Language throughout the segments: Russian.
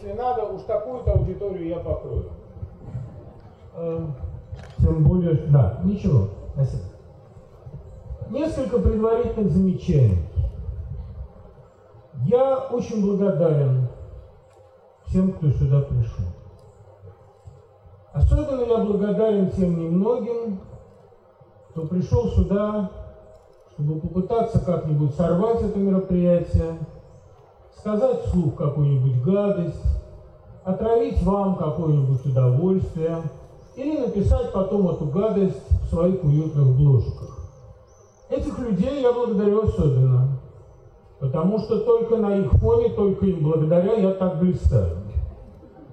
Если надо, уж такую-то аудиторию я покрою. Эм, тем более, да, ничего, спасибо. Несколько предварительных замечаний. Я очень благодарен всем, кто сюда пришел. Особенно я благодарен тем немногим, кто пришел сюда, чтобы попытаться как-нибудь сорвать это мероприятие, сказать вслух какую-нибудь гадость, отравить вам какое-нибудь удовольствие или написать потом эту гадость в своих уютных бложиках. Этих людей я благодарю особенно, потому что только на их фоне, только им благодаря я так блистаю.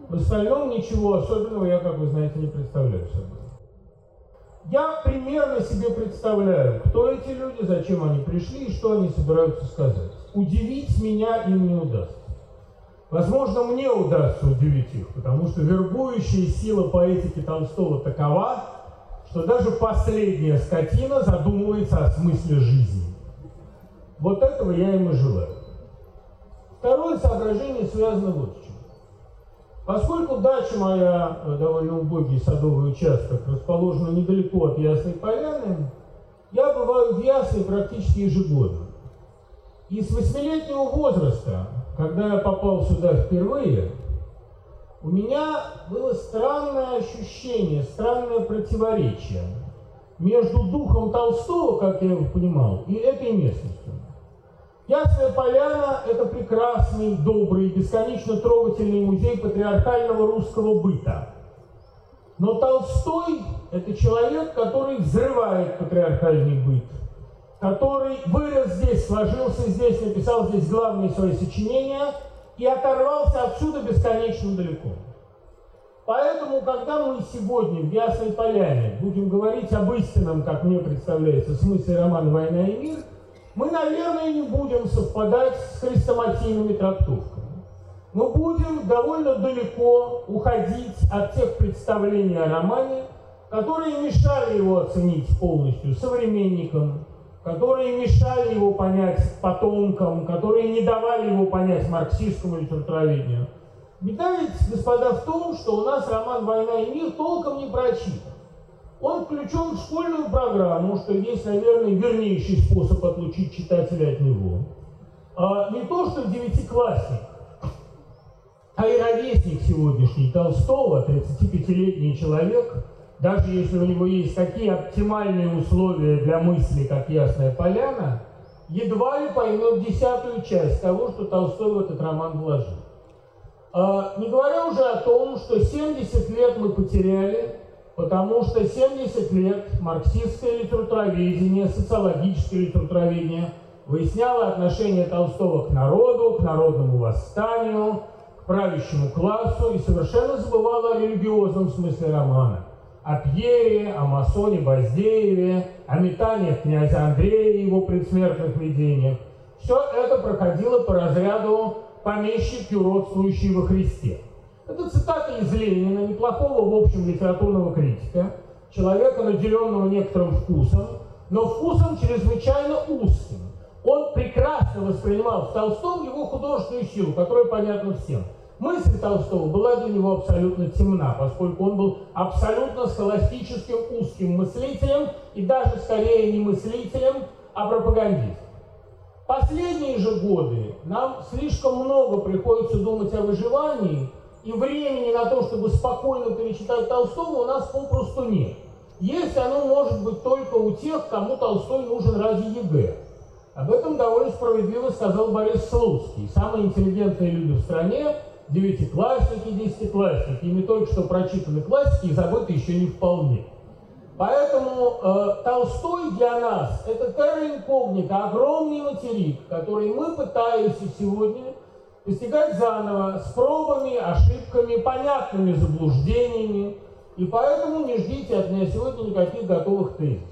В остальном ничего особенного я, как вы знаете, не представляю собой. Я примерно себе представляю, кто эти люди, зачем они пришли и что они собираются сказать. Удивить меня им не удастся. Возможно, мне удастся удивить их, потому что вербующая сила поэтики Толстого такова, что даже последняя скотина задумывается о смысле жизни. Вот этого я им и желаю. Второе соображение связано вот с чем. Поскольку дача моя, э, довольно убогий садовый участок, расположена недалеко от Ясной Поляны, я бываю в Ясной практически ежегодно. И с восьмилетнего возраста, когда я попал сюда впервые, у меня было странное ощущение, странное противоречие между духом Толстого, как я его понимал, и этой местностью. Ясная Поляна – это прекрасный, добрый, бесконечно трогательный музей патриархального русского быта. Но Толстой – это человек, который взрывает патриархальный быт, который вырос здесь, сложился здесь, написал здесь главные свои сочинения и оторвался отсюда бесконечно далеко. Поэтому, когда мы сегодня в Ясной Поляне будем говорить об истинном, как мне представляется, смысле романа «Война и мир», мы, наверное, не будем совпадать с хрестоматийными трактовками. Мы будем довольно далеко уходить от тех представлений о романе, которые мешали его оценить полностью современникам, которые мешали его понять потомкам, которые не давали его понять марксистскому литературоведению. Беда ведь, господа, в том, что у нас роман «Война и мир» толком не прочитан. Он включен в школьную программу, что есть, наверное, вернейший способ отлучить читателя от него. А не то, что девятиклассник, а и ровесник сегодняшний Толстого, 35-летний человек, даже если у него есть такие оптимальные условия для мысли, как Ясная Поляна, едва ли поймет десятую часть того, что Толстой в этот роман вложил. А, не говоря уже о том, что 70 лет мы потеряли Потому что 70 лет марксистское литературоведение, социологическое литературоведение выясняло отношение Толстого к народу, к народному восстанию, к правящему классу и совершенно забывало о религиозном смысле романа. О Пьере, о масоне Баздееве, о метаниях князя Андрея и его предсмертных видениях. Все это проходило по разряду помещик, уродствующий во Христе. Это цитата из Ленина, неплохого, в общем, литературного критика, человека, наделенного некоторым вкусом, но вкусом чрезвычайно узким. Он прекрасно воспринимал в Толстом его художественную силу, которая понятна всем. Мысль Толстого была для него абсолютно темна, поскольку он был абсолютно схоластическим узким мыслителем и даже скорее не мыслителем, а пропагандистом. Последние же годы нам слишком много приходится думать о выживании, и времени на то, чтобы спокойно перечитать Толстого, у нас попросту нет. Есть оно может быть только у тех, кому Толстой нужен ради ЕГЭ. Об этом довольно справедливо сказал Борис Слуцкий. Самые интеллигентные люди в стране – девятиклассники, десятиклассники. Ими только что прочитаны классики и забыты еще не вполне. Поэтому э, Толстой для нас – это terra огромный материк, который мы пытаемся сегодня постигать заново, с пробами, ошибками, понятными заблуждениями. И поэтому не ждите от меня сегодня никаких готовых тезисов.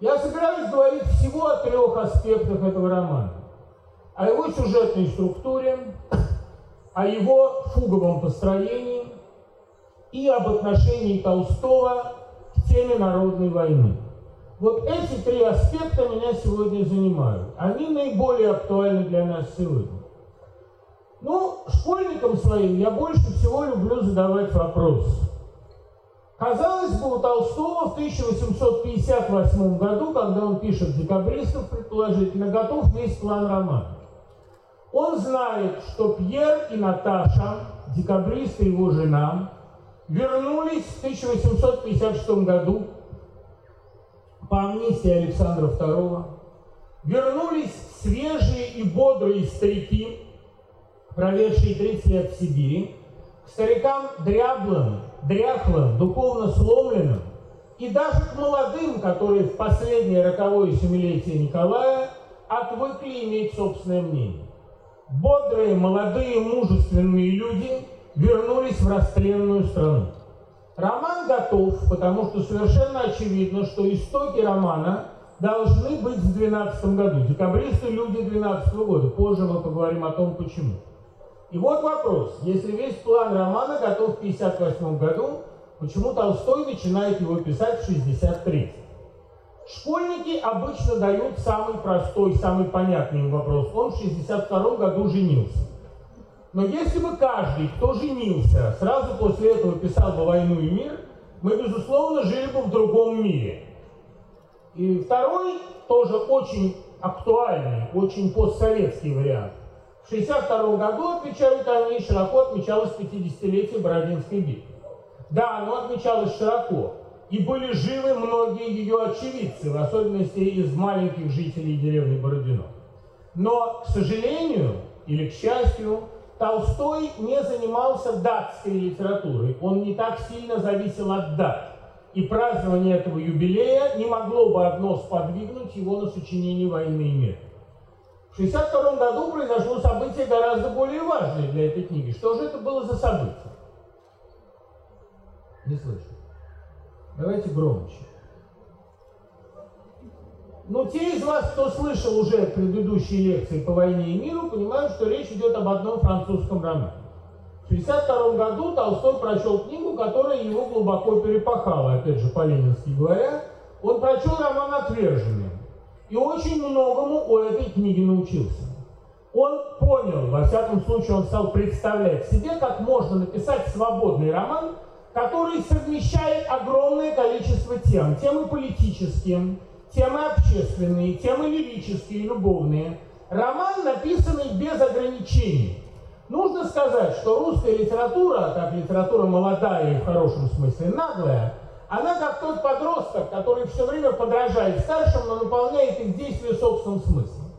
Я собираюсь говорить всего о трех аспектах этого романа. О его сюжетной структуре, о его фуговом построении и об отношении Толстого к теме народной войны. Вот эти три аспекта меня сегодня занимают. Они наиболее актуальны для нас сегодня. Ну, школьникам своим я больше всего люблю задавать вопрос. Казалось бы, у Толстого в 1858 году, когда он пишет «Декабристов», предположительно, готов весь план романа. Он знает, что Пьер и Наташа, декабристы его жена, вернулись в 1856 году по амнистии Александра II, вернулись свежие и бодрые старики, проведшие 30 лет в Сибири, к старикам дряблым, дряхлым, духовно сломленным, и даже к молодым, которые в последнее роковое семилетие Николая отвыкли иметь собственное мнение. Бодрые, молодые, мужественные люди вернулись в расстрелянную страну. Роман готов, потому что совершенно очевидно, что истоки романа должны быть в 2012 году. Декабристы – люди 2012 года. Позже мы поговорим о том, почему. И вот вопрос. Если весь план романа готов в 1958 году, почему Толстой начинает его писать в 1963? Школьники обычно дают самый простой, самый понятный им вопрос. Он в 1962 году женился. Но если бы каждый, кто женился, сразу после этого писал бы «Войну и мир», мы, безусловно, жили бы в другом мире. И второй, тоже очень актуальный, очень постсоветский вариант – в 1962 году, отмечают они, широко отмечалось 50-летие Бородинской битвы. Да, оно отмечалось широко, и были живы многие ее очевидцы, в особенности из маленьких жителей деревни Бородино. Но, к сожалению, или к счастью, Толстой не занимался датской литературой, он не так сильно зависел от дат. И празднование этого юбилея не могло бы одно сподвигнуть его на сочинение «Войны и мира». В 1962 году произошло событие гораздо более важное для этой книги. Что же это было за событие? Не слышу. Давайте громче. Ну, те из вас, кто слышал уже предыдущие лекции по войне и миру, понимают, что речь идет об одном французском романе. В 1962 году Толстой прочел книгу, которая его глубоко перепахала, опять же, по-ленински говоря. Он прочел роман «Отверженный» и очень многому у этой книги научился. Он понял, во всяком случае, он стал представлять себе, как можно написать свободный роман, который совмещает огромное количество тем. Темы политические, темы общественные, темы лирические, любовные. Роман, написанный без ограничений. Нужно сказать, что русская литература, как литература молодая и в хорошем смысле наглая, она как тот подросток, который все время подражает старшим, но наполняет их действия собственным смыслом.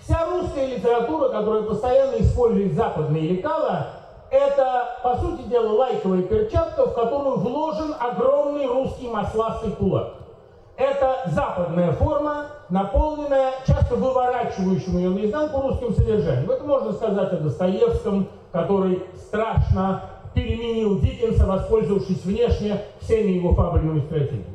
Вся русская литература, которая постоянно использует западные лекала, это, по сути дела, лайковая перчатка, в которую вложен огромный русский масластый кулак. Это западная форма, наполненная часто выворачивающим ее наизнанку русским содержанием. Это можно сказать о Достоевском, который страшно переменил Диккенса, воспользовавшись внешне всеми его фабрикными стратегиями.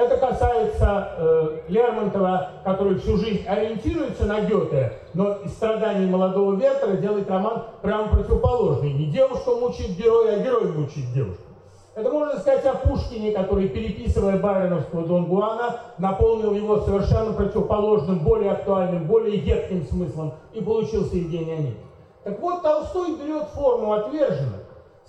Это касается э, Лермонтова, который всю жизнь ориентируется на Гёте, но из страданий молодого Вертера делает роман прямо противоположный. Не девушка мучит героя, а герой мучит девушку. Это можно сказать о Пушкине, который, переписывая Байроновского Дон Гуана, наполнил его совершенно противоположным, более актуальным, более едким смыслом, и получился Евгений Онегин. Так вот, Толстой берет форму отверженных,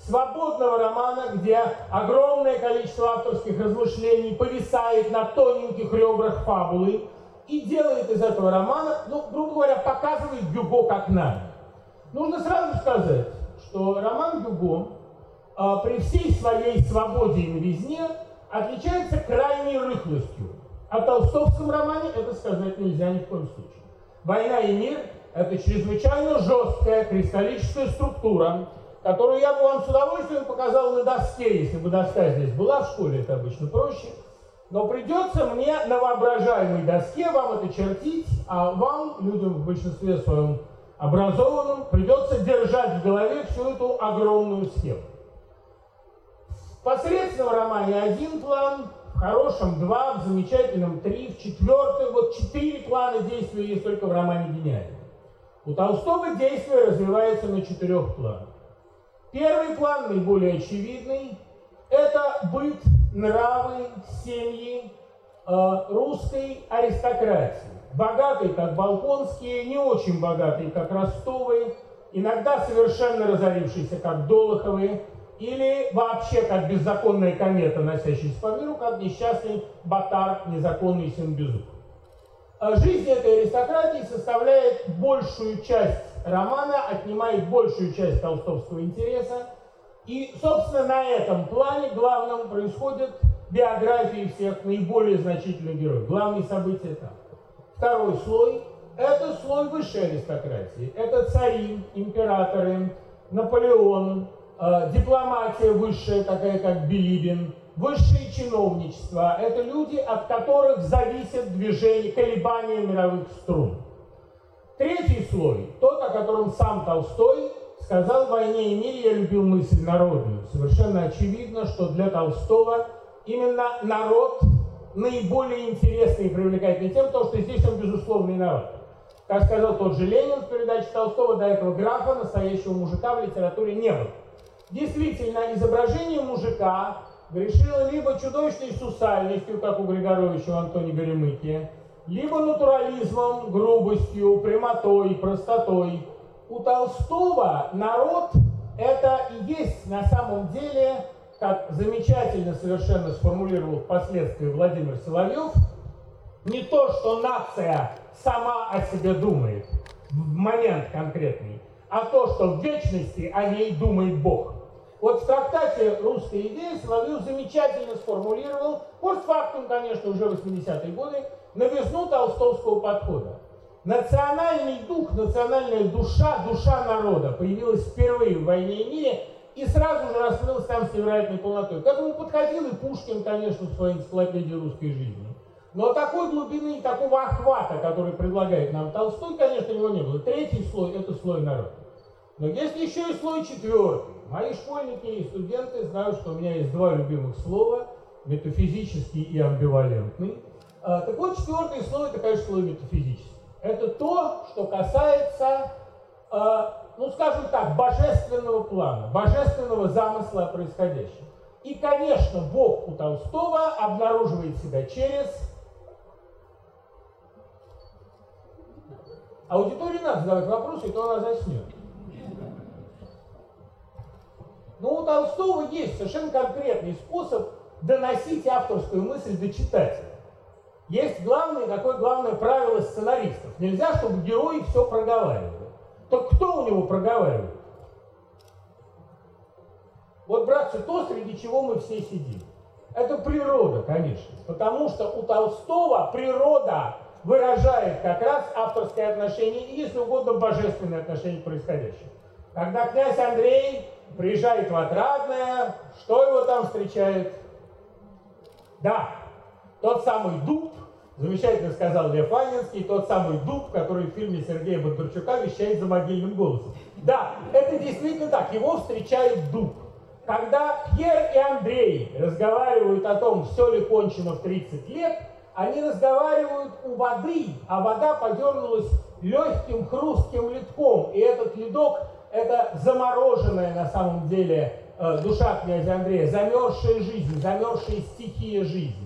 свободного романа, где огромное количество авторских размышлений повисает на тоненьких ребрах фабулы и делает из этого романа, ну, грубо говоря, показывает Гюго как надо. Нужно сразу сказать, что роман Гюго э, при всей своей свободе и новизне отличается крайней рыхлостью. О толстовском романе это сказать нельзя ни в коем случае. «Война и мир» — это чрезвычайно жесткая кристаллическая структура, которую я бы вам с удовольствием показал на доске, если бы доска здесь была в школе, это обычно проще. Но придется мне на воображаемой доске вам это чертить, а вам, людям в большинстве своем образованным, придется держать в голове всю эту огромную схему. В посредственном романе один план, в хорошем два, в замечательном три, в четвертом, вот четыре плана действия есть только в романе «Гениальный». У Толстого действие развивается на четырех планах. Первый план, наиболее очевидный, это быт, нравы, семьи э, русской аристократии. Богатые, как Балконские, не очень богатые, как Ростовы, иногда совершенно разорившиеся, как Долоховы, или вообще как беззаконная комета, носящаяся по миру, как несчастный Батар, незаконный сын Безух. А жизнь этой аристократии составляет большую часть романа, отнимает большую часть толстовского интереса. И, собственно, на этом плане главным происходят биографии всех наиболее значительных героев. Главные события там. Второй слой – это слой высшей аристократии. Это цари, императоры, Наполеон, э, дипломатия высшая, такая как Билибин, высшее чиновничество. Это люди, от которых зависит движение, колебания мировых струн. Третий слой, тот, о котором сам Толстой сказал в «Войне и мире я любил мысль народную». Совершенно очевидно, что для Толстого именно народ наиболее интересный и привлекательный тем, потому что здесь он, безусловно, виноват. Как сказал тот же Ленин в передаче Толстого, до этого графа, настоящего мужика в литературе не было. Действительно, изображение мужика грешило либо чудовищной сусальностью, как у Григоровича в Антоне Горемыке, либо натурализмом, грубостью, прямотой, простотой. У Толстого народ это и есть на самом деле как замечательно совершенно сформулировал впоследствии Владимир Соловьев, не то, что нация сама о себе думает в момент конкретный, а то, что в вечности о ней думает Бог. Вот в трактате «Русская идея» Соловьев замечательно сформулировал, постфактум, конечно, уже 80-е годы, новизну толстовского подхода. Национальный дух, национальная душа, душа народа появилась впервые в «Войне и мире», и сразу же раскрылась там с невероятной полнотой. К этому подходил и Пушкин, конечно, в своей энциклопедии русской жизни. Но такой глубины и такого охвата, который предлагает нам Толстой, конечно, его не было. Третий слой – это слой народа. Но есть еще и слой четвертый. Мои школьники и студенты знают, что у меня есть два любимых слова – метафизический и амбивалентный. А, так вот, четвертый слой – это, конечно, слой метафизический. Это то, что касается а, ну скажем так, божественного плана, божественного замысла происходящего. И, конечно, Бог у Толстого обнаруживает себя через... Аудитории надо задавать вопросы, и то она заснет. Но у Толстого есть совершенно конкретный способ доносить авторскую мысль до читателя. Есть главное, такое главное правило сценаристов. Нельзя, чтобы герои все проговаривали. Так кто у него проговаривает? Вот, братцы, то, среди чего мы все сидим. Это природа, конечно. Потому что у Толстого природа выражает как раз авторское отношение и, если угодно, божественное отношение к происходящему. Когда князь Андрей приезжает в Отрадное, что его там встречает? Да, тот самый дуб, Замечательно сказал Лев Анинский, тот самый дуб, который в фильме Сергея Бондарчука вещает за могильным голосом. Да, это действительно так, его встречает дуб. Когда Пьер и Андрей разговаривают о том, все ли кончено в 30 лет, они разговаривают у воды, а вода подернулась легким хрустким ледком. И этот ледок – это замороженная на самом деле э, душа князя Андрея, замерзшая жизнь, замерзшая стихия жизни.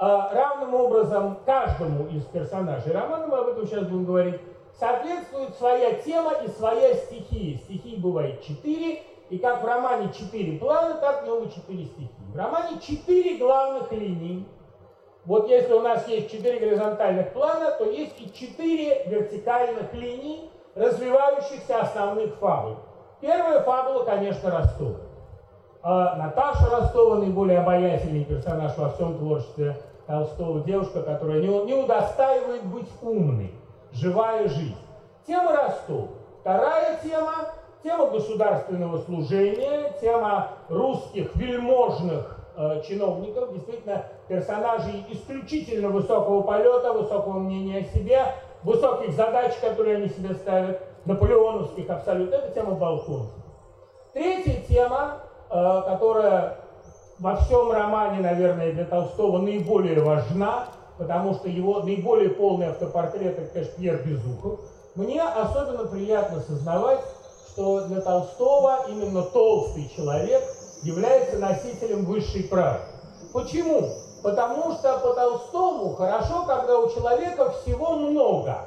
А, равным образом каждому из персонажей романа, мы об этом сейчас будем говорить, соответствует своя тема и своя стихия. Стихий бывает четыре, и как в романе четыре плана, так в нем и четыре стихии. В романе четыре главных линий. Вот если у нас есть четыре горизонтальных плана, то есть и четыре вертикальных линий, развивающихся основных фабул. Первая фабула, конечно, Ростова. А Наташа Ростова, наиболее обаятельный персонаж во всем творчестве Толстого, девушка, которая не, не удостаивает быть умной, живая жизнь. Тема Ростова. Вторая тема – тема государственного служения, тема русских вельможных э, чиновников, действительно персонажей исключительно высокого полета, высокого мнения о себе, высоких задач, которые они себе ставят, наполеоновских абсолютно. Это тема Балконского. Третья тема, э, которая во всем романе, наверное, для Толстого наиболее важна, потому что его наиболее полный автопортрет, это, конечно, Пьер Безухов. Мне особенно приятно сознавать, что для Толстого именно толстый человек является носителем высшей правды. Почему? Потому что по Толстому хорошо, когда у человека всего много.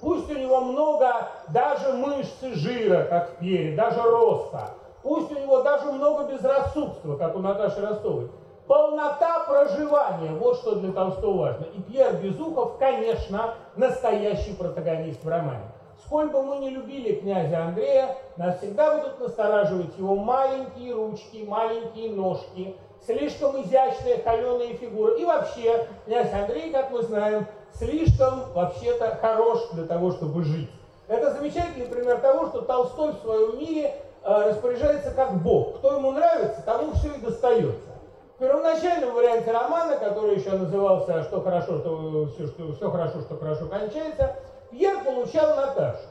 Пусть у него много даже мышцы жира, как в Пьере, даже роста. Пусть у него даже много безрассудства, как у Наташи Ростовой. Полнота проживания, вот что для Толстого важно. И Пьер Безухов, конечно, настоящий протагонист в романе. Сколь бы мы не любили князя Андрея, нас всегда будут настораживать его маленькие ручки, маленькие ножки, слишком изящная холеная фигура. И вообще, князь Андрей, как мы знаем, слишком вообще-то хорош для того, чтобы жить. Это замечательный пример того, что Толстой в своем мире распоряжается как Бог. Кто ему нравится, тому все и достается. В первоначальном варианте романа, который еще назывался «Что хорошо, что все, что, все хорошо, что хорошо кончается», Пьер получал Наташу.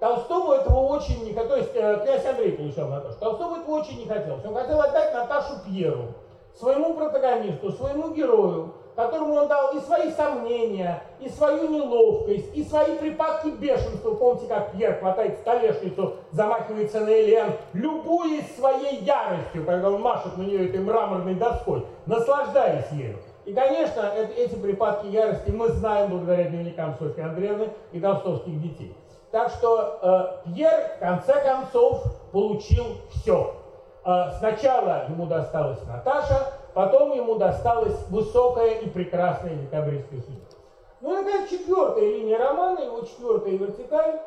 Толстому этого очень не хотел, то есть э, князь Андрей получал Наташу. Толстому этого очень не хотелось. Он хотел отдать Наташу Пьеру, своему протагонисту, своему герою, которому он дал и свои сомнения, и свою неловкость, и свои припадки бешенства. Помните, как Пьер хватает столешницу, замахивается на Элен, любуясь своей яростью, когда он машет на нее этой мраморной доской, наслаждаясь ею. И, конечно, это, эти припадки ярости мы знаем благодаря дневникам Софьи Андреевны и толстовских детей. Так что э, Пьер, в конце концов, получил все. Э, сначала ему досталась Наташа, потом ему досталась высокая и прекрасная декабристская судьба. Ну и, наконец, четвертая линия романа, его четвертая вертикаль,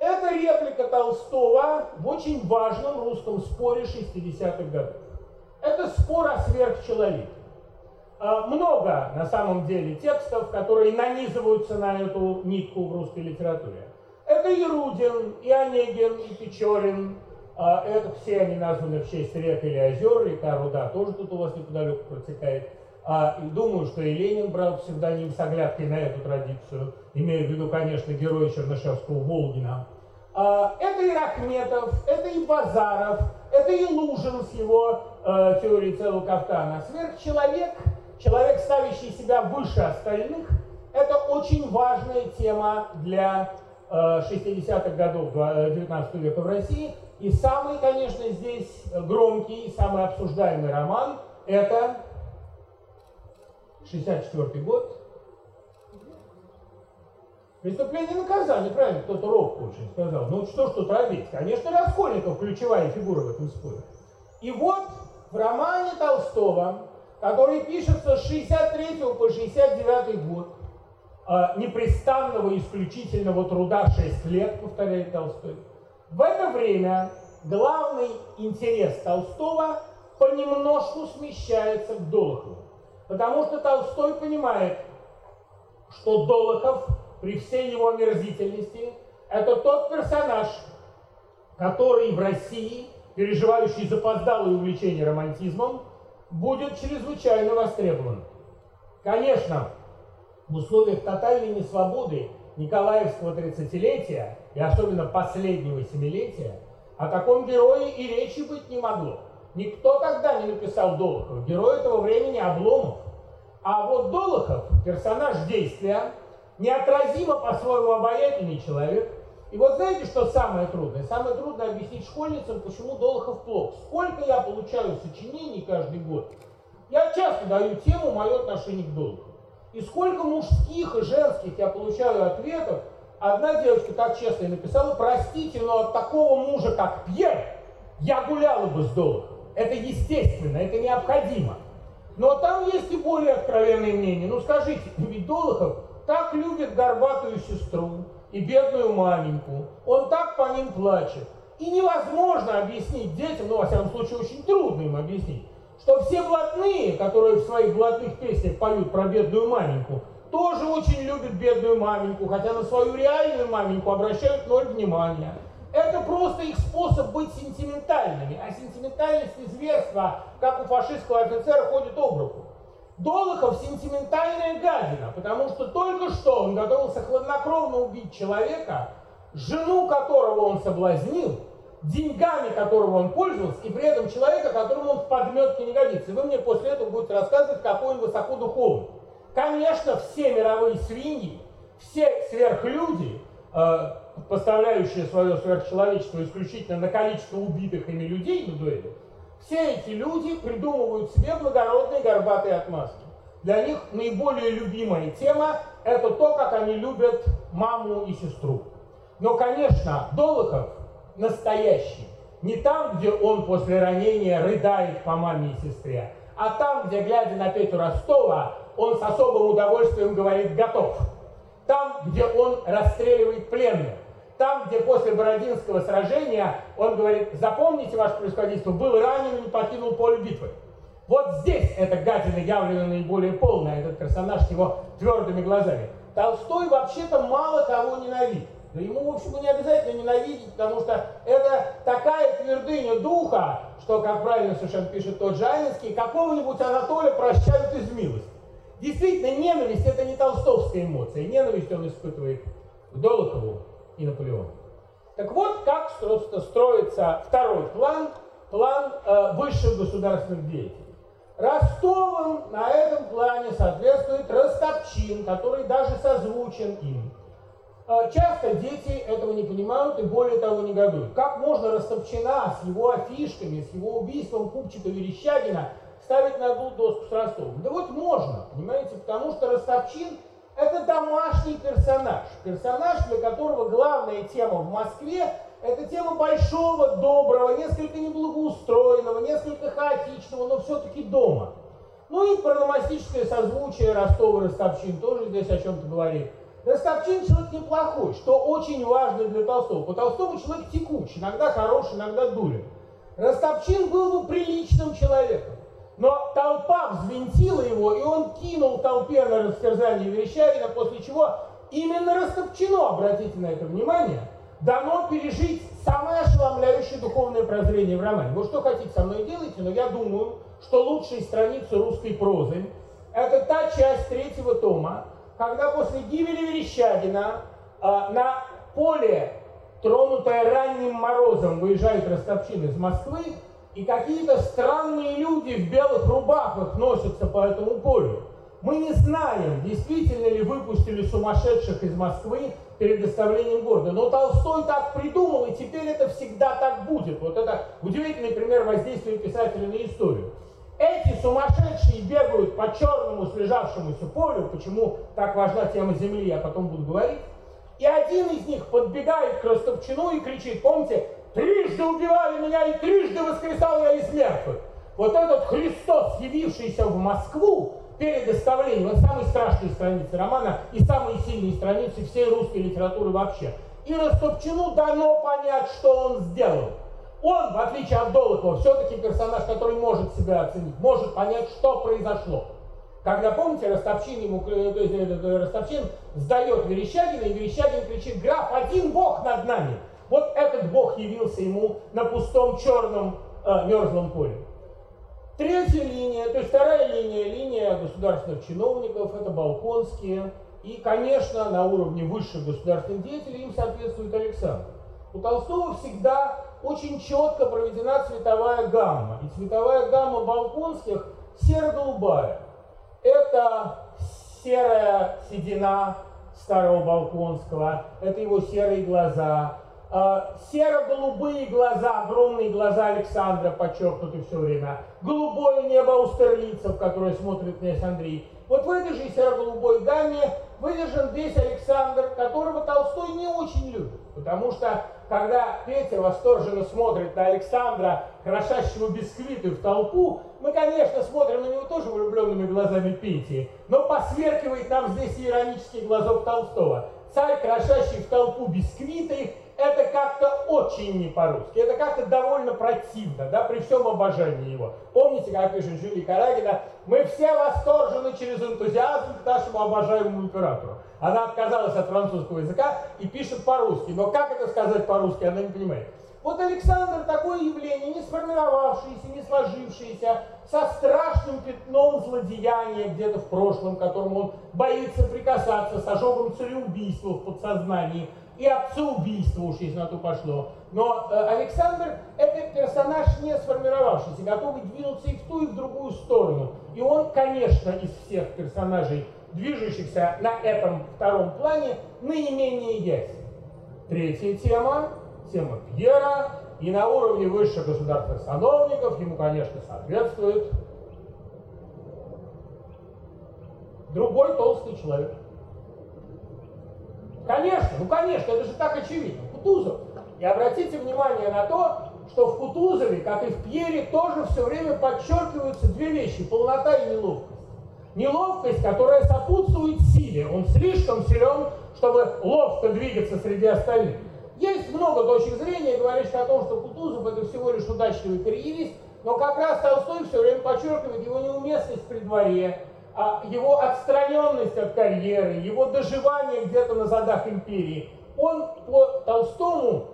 это реплика Толстого в очень важном русском споре 60-х годов. Это спор о сверхчеловеке. А, много на самом деле текстов, которые нанизываются на эту нитку в русской литературе. Это и Рудин, и Онегин, и Печорин. А, это все они названы в честь рек или озер. Река Руда тоже тут у вас неподалеку протекает. А, и думаю, что и Ленин брал псевдоним с оглядкой на эту традицию. Имею в виду, конечно, героя Чернышевского Волгина. А, это и Рахметов, это и Базаров, это и Лужин с его э, теорией целого кафтана. Сверхчеловек, человек, ставящий себя выше остальных, это очень важная тема для 60-х э, годов 19 э, века в России. И самый, конечно, здесь громкий, самый обсуждаемый роман – это 64 год. Преступление и наказание, правильно, кто-то робко очень сказал. Ну что ж тут робить? Конечно, Раскольников ключевая фигура в этом споре. И вот в романе Толстого, который пишется с 63 по 69 год, э, непрестанного исключительного труда 6 лет, повторяет Толстой. В это время главный интерес Толстого понемножку смещается к Долохову. Потому что Толстой понимает, что Долохов при всей его омерзительности это тот персонаж, который в России, переживающий запоздалое увлечение романтизмом, будет чрезвычайно востребован. Конечно, в условиях тотальной несвободы Николаевского 30-летия и особенно последнего семилетия о таком герое и речи быть не могло. Никто тогда не написал Долохов. Герой этого времени Обломов. А вот Долохов, персонаж действия, неотразимо по-своему обаятельный человек. И вот знаете, что самое трудное? Самое трудное объяснить школьницам, почему Долохов плох. Сколько я получаю сочинений каждый год, я часто даю тему «Мое отношение к Долохову». И сколько мужских и женских я получаю ответов. Одна девочка так честно написала, простите, но от такого мужа, как Пьер, я гуляла бы с Долоховым. Это естественно, это необходимо. Но там есть и более откровенные мнения. Ну скажите, ведь Долохов так любит горбатую сестру и бедную маменьку. Он так по ним плачет. И невозможно объяснить детям, ну, во всяком случае, очень трудно им объяснить, что все блатные, которые в своих блатных песнях поют про бедную маменьку, тоже очень любят бедную маменьку, хотя на свою реальную маменьку обращают ноль внимания. Это просто их способ быть сентиментальными, а сентиментальность и зверство, как у фашистского офицера, ходит об руку. Долохов сентиментальная гадина, потому что только что он готовился хладнокровно убить человека, жену которого он соблазнил, деньгами которого он пользовался, и при этом человека, которому он в подметке не годится. И вы мне после этого будете рассказывать, какой он высоко духовный. Конечно, все мировые свиньи, все сверхлюди, э, поставляющие свое сверхчеловечество исключительно на количество убитых ими людей на дуэли, все эти люди придумывают себе благородные горбатые отмазки. Для них наиболее любимая тема – это то, как они любят маму и сестру. Но, конечно, Долохов настоящий. Не там, где он после ранения рыдает по маме и сестре, а там, где, глядя на Петю Ростова, он с особым удовольствием говорит «готов». Там, где он расстреливает пленных. Там, где после Бородинского сражения он говорит «запомните, ваше происходительство, был ранен и не покинул поле битвы». Вот здесь эта гадина явлена наиболее полная, этот персонаж с его твердыми глазами. Толстой вообще-то мало кого ненавидит. Да ему, в общем, не обязательно ненавидеть, потому что это такая твердыня духа, что, как правильно совершенно пишет тот же Анинский, какого-нибудь Анатолия прощают из милости. Действительно, ненависть – это не толстовская эмоция. Ненависть он испытывает к Долохову и Наполеону. Так вот, как строится второй план, план э, высших государственных деятелей. Ростовым на этом плане соответствует Ростовчин, который даже созвучен им. Э, часто дети этого не понимают и более того негодуют. Как можно Ростовчина с его афишками, с его убийством Купчика Верещагина ставить на одну доску с Ростовом? Да вот можно, понимаете, потому что Ростовчин – это домашний персонаж. Персонаж, для которого главная тема в Москве – это тема большого, доброго, несколько неблагоустроенного, несколько хаотичного, но все-таки дома. Ну и прономастическое созвучие Ростова-Ростовчин тоже здесь о чем-то говорит – Ростовчин человек неплохой, что очень важно для Толстого. По Толстому человек текучий, иногда хороший, иногда дурен. Ростовчин был бы приличным человеком. Но толпа взвинтила его, и он кинул толпе на растерзание Верещагина, после чего именно Ростовчину, обратите на это внимание, дано пережить самое ошеломляющее духовное прозрение в романе. Вы что хотите со мной делайте, но я думаю, что лучшие страницы русской прозы – это та часть третьего тома, когда после гибели Верещагина э, на поле, тронутое ранним морозом, выезжают ростовчин из Москвы, и какие-то странные люди в белых рубахах носятся по этому полю. Мы не знаем, действительно ли выпустили сумасшедших из Москвы перед доставлением города. Но Толстой так придумал, и теперь это всегда так будет. Вот это удивительный пример воздействия писателя на историю. Эти сумасшедшие бегают по черному слежавшемуся полю, почему так важна тема земли, я потом буду говорить. И один из них подбегает к Ростовчину и кричит, помните, трижды убивали меня и трижды воскресал я из мертвых. Вот этот Христос, явившийся в Москву перед доставлением, это самые страшные страницы романа и самые сильные страницы всей русской литературы вообще. И Ростовчину дано понять, что он сделал. Он, в отличие от Долотова, все-таки персонаж, который может себя оценить, может понять, что произошло. Когда, помните, Ростовчин ему, э, то есть э, Ростовчин сдает Верещагина, и Верещагин кричит, граф, один бог над нами. Вот этот бог явился ему на пустом черном э, мерзлом поле. Третья линия, то есть вторая линия, линия государственных чиновников, это Балконские. И, конечно, на уровне высших государственных деятелей им соответствует Александр. У Толстого всегда очень четко проведена цветовая гамма. И цветовая гамма балконских серо-голубая. Это серая седина старого Балконского, это его серые глаза, серо-голубые глаза, огромные глаза Александра подчеркнуты все время, голубое небо аустерлицев, которое смотрит князь Андрей. Вот в этой же серо-голубой гамме выдержан весь Александр, которого Толстой не очень любит. Потому что, когда Петя восторженно смотрит на Александра, крошащего бисквиты в толпу, мы, конечно, смотрим на него тоже влюбленными глазами Пети, но посверкивает нам здесь иронический глазок Толстого. Царь, крошащий в толпу бисквиты, очень не по-русски, это как-то довольно противно, да, при всем обожании его. Помните, как пишет Жюли Карагина, мы все восторжены через энтузиазм к нашему обожаемому императору. Она отказалась от французского языка и пишет по-русски, но как это сказать по-русски, она не понимает. Вот Александр такое явление, не сформировавшееся, не сложившееся, со страшным пятном злодеяния где-то в прошлом, которому он боится прикасаться, с ожогом цареубийства в подсознании – и отцеубийство уж, если на то пошло. Но э, Александр – это персонаж не сформировавшийся, готовый двинуться и в ту, и в другую сторону. И он, конечно, из всех персонажей, движущихся на этом втором плане, наименее ясен. Третья тема – тема Пьера, и на уровне высших государственных сановников ему, конечно, соответствует другой толстый человек. Конечно, ну конечно, это же так очевидно. Кутузов. И обратите внимание на то, что в Кутузове, как и в Пьере, тоже все время подчеркиваются две вещи – полнота и неловкость. Неловкость, которая сопутствует силе. Он слишком силен, чтобы ловко двигаться среди остальных. Есть много точек зрения, говорящих о том, что Кутузов это всего лишь удачливый карьерист, но как раз Толстой все время подчеркивает его неуместность при дворе, его отстраненность от карьеры, его доживание где-то на задах империи. Он по Толстому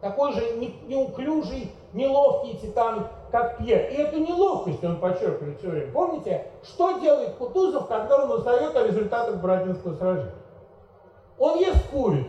такой же неуклюжий, неловкий титан, как Пьер. И эту неловкость он подчеркивает все время. Помните, что делает Кутузов, когда он узнает о результатах Бородинского сражения? Он ест курицу.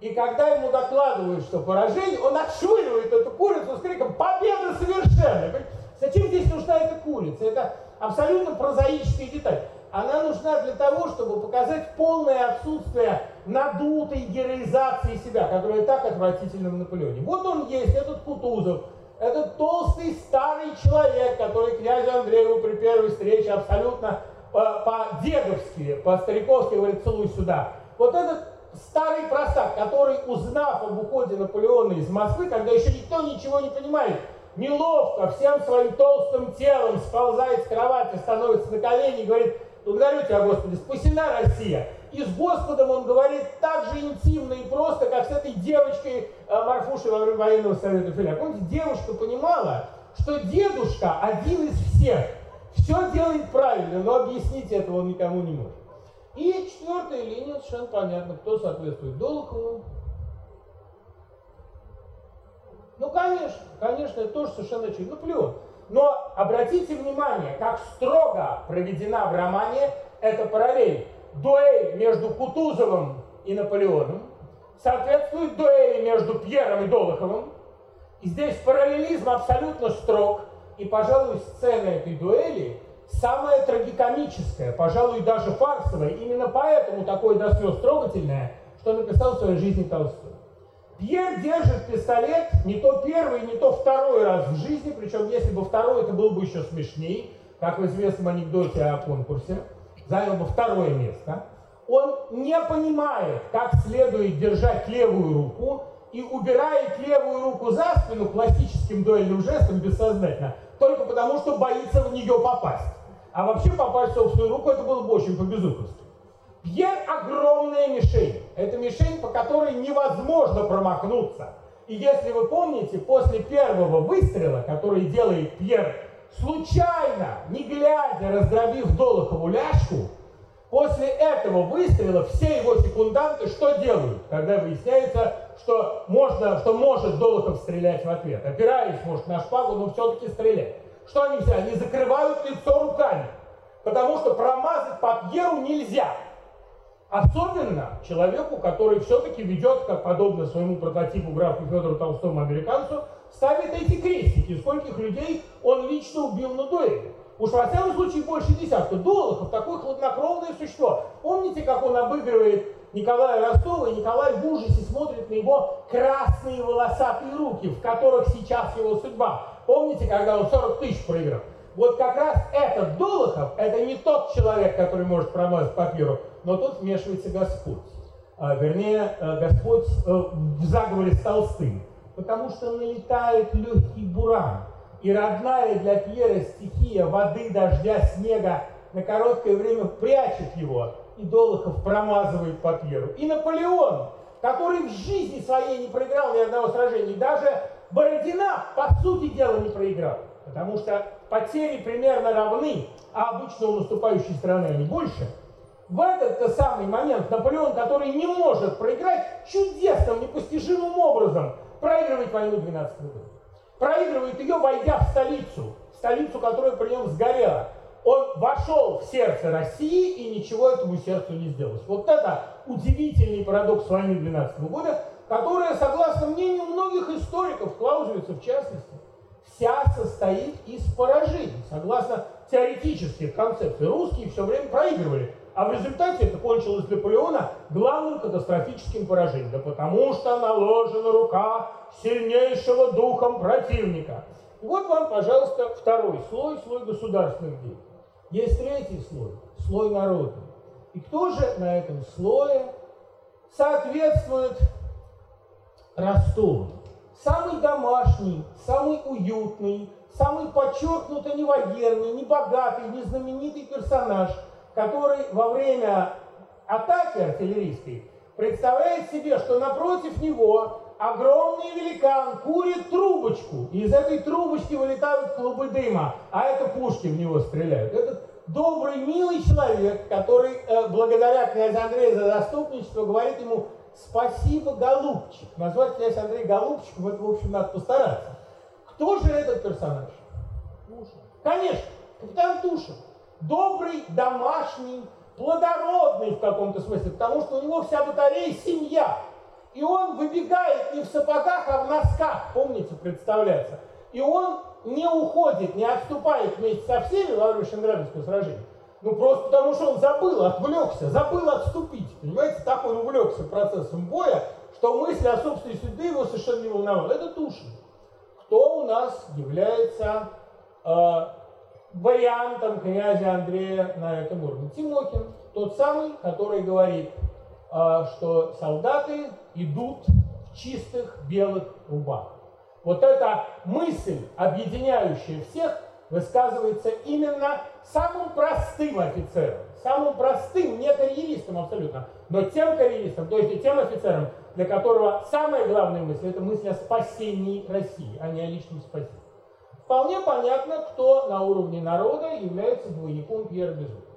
И когда ему докладывают, что поражение, он отшвыривает эту курицу с криком «Победа совершенная!» Зачем здесь нужна эта курица? Это абсолютно прозаическая деталь. Она нужна для того, чтобы показать полное отсутствие надутой героизации себя, которая так отвратительна в Наполеоне. Вот он есть, этот Кутузов, этот толстый старый человек, который князю Андрееву при первой встрече абсолютно э, по-дедовски, по-стариковски говорит «целуй сюда». Вот этот старый простак, который, узнав об уходе Наполеона из Москвы, когда еще никто ничего не понимает, неловко всем своим толстым телом сползает с кровати, становится на колени и говорит, благодарю тебя, Господи, спасена Россия. И с Господом он говорит так же интимно и просто, как с этой девочкой э, Марфушей во время военного совета Филя. Помните, девушка понимала, что дедушка один из всех, все делает правильно, но объяснить этого он никому не может. И четвертая линия, совершенно понятно, кто соответствует Долохову. Ну, конечно, конечно, это тоже совершенно очевидно. Ну, плюс. Но обратите внимание, как строго проведена в романе эта параллель. Дуэль между Кутузовым и Наполеоном соответствует дуэли между Пьером и Долоховым. И здесь параллелизм абсолютно строг. И, пожалуй, сцена этой дуэли самое трагикомическое, пожалуй, даже фарсовое. Именно поэтому такое до слез трогательное, что написал в своей жизни Толстой. Пьер держит пистолет не то первый, не то второй раз в жизни, причем если бы второй, это было бы еще смешнее, как в известном анекдоте о конкурсе, занял бы второе место. Он не понимает, как следует держать левую руку и убирает левую руку за спину классическим дуэльным жестом бессознательно, только потому что боится в нее попасть. А вообще попасть в собственную руку это было бы очень по-безумству. Пьер огромная мишень. Это мишень, по которой невозможно промахнуться. И если вы помните, после первого выстрела, который делает Пьер, случайно, не глядя, раздробив Долохову ляжку, после этого выстрела все его секунданты что делают, когда выясняется, что, можно, что может Долохов стрелять в ответ? Опираясь, может, на шпагу, но все-таки стрелять. Что они все? Они закрывают лицо руками. Потому что промазать по Пьеру нельзя. Особенно человеку, который все-таки ведет, как подобно своему прототипу графу Федору Толстому американцу, ставит эти крестики, скольких людей он лично убил на дуэли. Уж во всяком случае больше десятка. Долохов такое хладнокровное существо. Помните, как он обыгрывает Николая Ростова, и Николай в ужасе смотрит на его красные волосатые руки, в которых сейчас его судьба. Помните, когда он 40 тысяч проиграл? Вот как раз этот Долохов, это не тот человек, который может промазать папиру, но тут вмешивается Господь. А, вернее, э, Господь э, в заговоре с Толстым. Потому что налетает легкий буран. И родная для Пьера стихия воды, дождя, снега на короткое время прячет его. И Долохов промазывает по Пьеру. И Наполеон, который в жизни своей не проиграл ни одного сражения, даже Бородина, по сути дела, не проиграл. Потому что потери примерно равны, а обычно у наступающей страны они больше. В этот самый момент Наполеон, который не может проиграть, чудесным, непостижимым образом проигрывает войну 12 года. Проигрывает ее, войдя в столицу, столицу, которая при нем сгорела. Он вошел в сердце России и ничего этому сердцу не сделалось. Вот это удивительный парадокс войны 12 года, которая, согласно мнению многих историков, Клаузевица в частности, вся состоит из поражений. Согласно теоретических концепций, русские все время проигрывали. А в результате это кончилось для Наполеона главным катастрофическим поражением. Да потому что наложена рука сильнейшего духом противника. вот вам, пожалуйста, второй слой, слой государственных дел. Есть третий слой, слой народа. И кто же на этом слое соответствует Ростову? Самый домашний, самый уютный, самый подчеркнуто не военный, не богатый, не знаменитый персонаж, который во время атаки артиллерийской представляет себе, что напротив него огромный великан курит трубочку, и из этой трубочки вылетают клубы дыма, а это пушки в него стреляют. Этот добрый, милый человек, который э, благодаря князю Андрею за заступничество говорит ему «Спасибо, голубчик». Назвать князь Андрей голубчиком, это, в общем, надо постараться. Кто же этот персонаж? Конечно, капитан Тушин. Добрый, домашний, плодородный в каком-то смысле, потому что у него вся батарея семья. И он выбегает не в сапогах, а в носках, помните, представляется. И он не уходит, не отступает вместе со всеми во время Шенградского сражения. Ну, просто потому что он забыл, отвлекся, забыл отступить. Понимаете, так он увлекся процессом боя, что мысль о собственной судьбе его совершенно не волновала. Это Тушин. Кто у нас является э, вариантом князя Андрея на этом уровне? Тимохин, тот самый, который говорит, э, что солдаты идут в чистых белых рубах. Вот эта мысль, объединяющая всех, высказывается именно самым простым офицером, самым простым, не карьеристом абсолютно, но тем карьеристом, то есть и тем офицером, для которого самая главная мысль – это мысль о спасении России, а не о личном спасении. Вполне понятно, кто на уровне народа является двойником Пьера Безухова.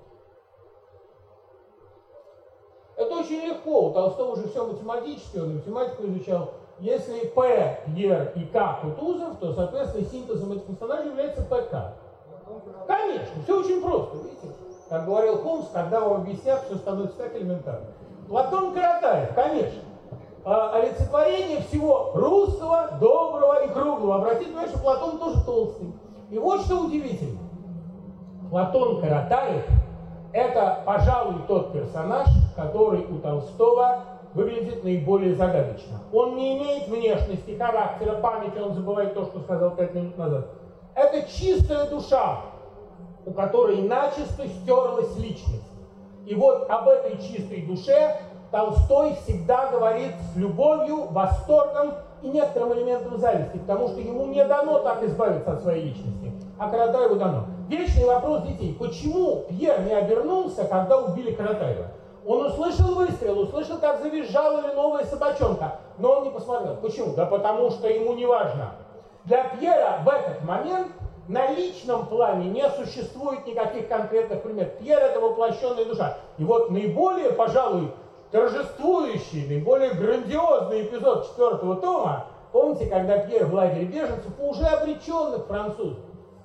Это очень легко. У Толстого уже все математически, он математику изучал. Если П, Пьер и К Кутузов, то, соответственно, синтезом этих персонажей является ПК. Конечно, все очень просто, видите? Как говорил Холмс, когда вам объяснят, все становится так элементарно. Платон Каратаев, конечно. А, олицетворение всего русского, доброго и круглого. Обратите внимание, что Платон тоже толстый. И вот что удивительно. Платон Каратаев – это, пожалуй, тот персонаж, который у Толстого выглядит наиболее загадочно. Он не имеет внешности, характера, памяти, он забывает то, что сказал пять минут назад. Это чистая душа, у которой начисто стерлась личность. И вот об этой чистой душе Толстой всегда говорит с любовью, восторгом и некоторым элементом зависти, потому что ему не дано так избавиться от своей личности, а Каратаеву дано. Вечный вопрос детей. Почему Пьер не обернулся, когда убили Каратаева? Он услышал выстрел, услышал, как завизжала новая собачонка, но он не посмотрел. Почему? Да потому что ему не важно. Для Пьера в этот момент на личном плане не существует никаких конкретных примеров. Пьер – это воплощенная душа. И вот наиболее, пожалуй, торжествующий, наиболее грандиозный эпизод четвертого тома, помните, когда Пьер в лагере беженцев уже обреченных французов.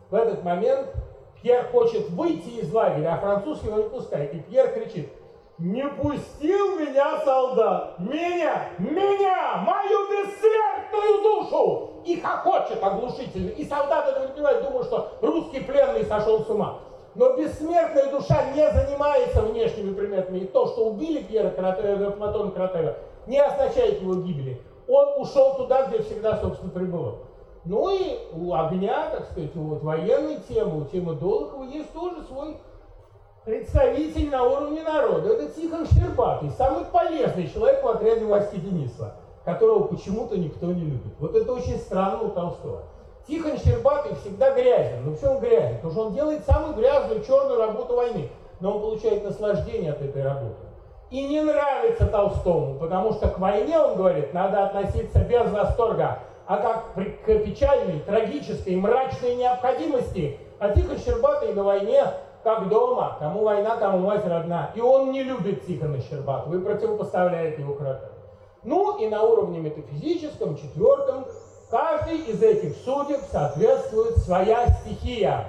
В этот момент Пьер хочет выйти из лагеря, а француз его не пускает. И Пьер кричит – не пустил меня солдат, меня, меня, мою бессмертную душу! И хохочет оглушительно. И солдат этого не понимает, думают, что русский пленный сошел с ума. Но бессмертная душа не занимается внешними приметами. И то, что убили Пьера Каратева, Платона Каратева, не означает его гибели. Он ушел туда, где всегда, собственно, пребывал. Ну и у огня, так сказать, вот военной темы, у темы Долохова есть тоже свой представитель на уровне народа. Это Тихон Щербатый, самый полезный человек в отряде Васьки Денисова, которого почему-то никто не любит. Вот это очень странно у Толстого. Тихон Щербатый всегда грязен. Ну почему он грязен? Потому что он делает самую грязную черную работу войны. Но он получает наслаждение от этой работы. И не нравится Толстому, потому что к войне, он говорит, надо относиться без восторга, а как к печальной, трагической, мрачной необходимости. А Тихон Щербатый на войне как дома, кому война, кому мать родна. И он не любит Тихона Щербатова и противопоставляет его Кратову. Ну и на уровне метафизическом, четвертом, каждый из этих судеб соответствует своя стихия.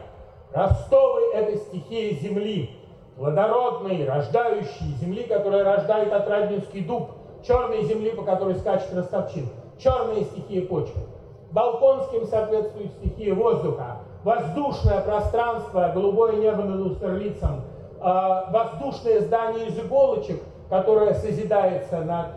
Ростовы – это стихия земли, плодородной, рождающей, земли, которая рождает отраднинский дуб, черной земли, по которой скачет ростовчин, черная стихия почвы. Балконским соответствует стихия воздуха, воздушное пространство, голубое небо над Устерлицем, э, воздушное здание из иголочек, которое созидается над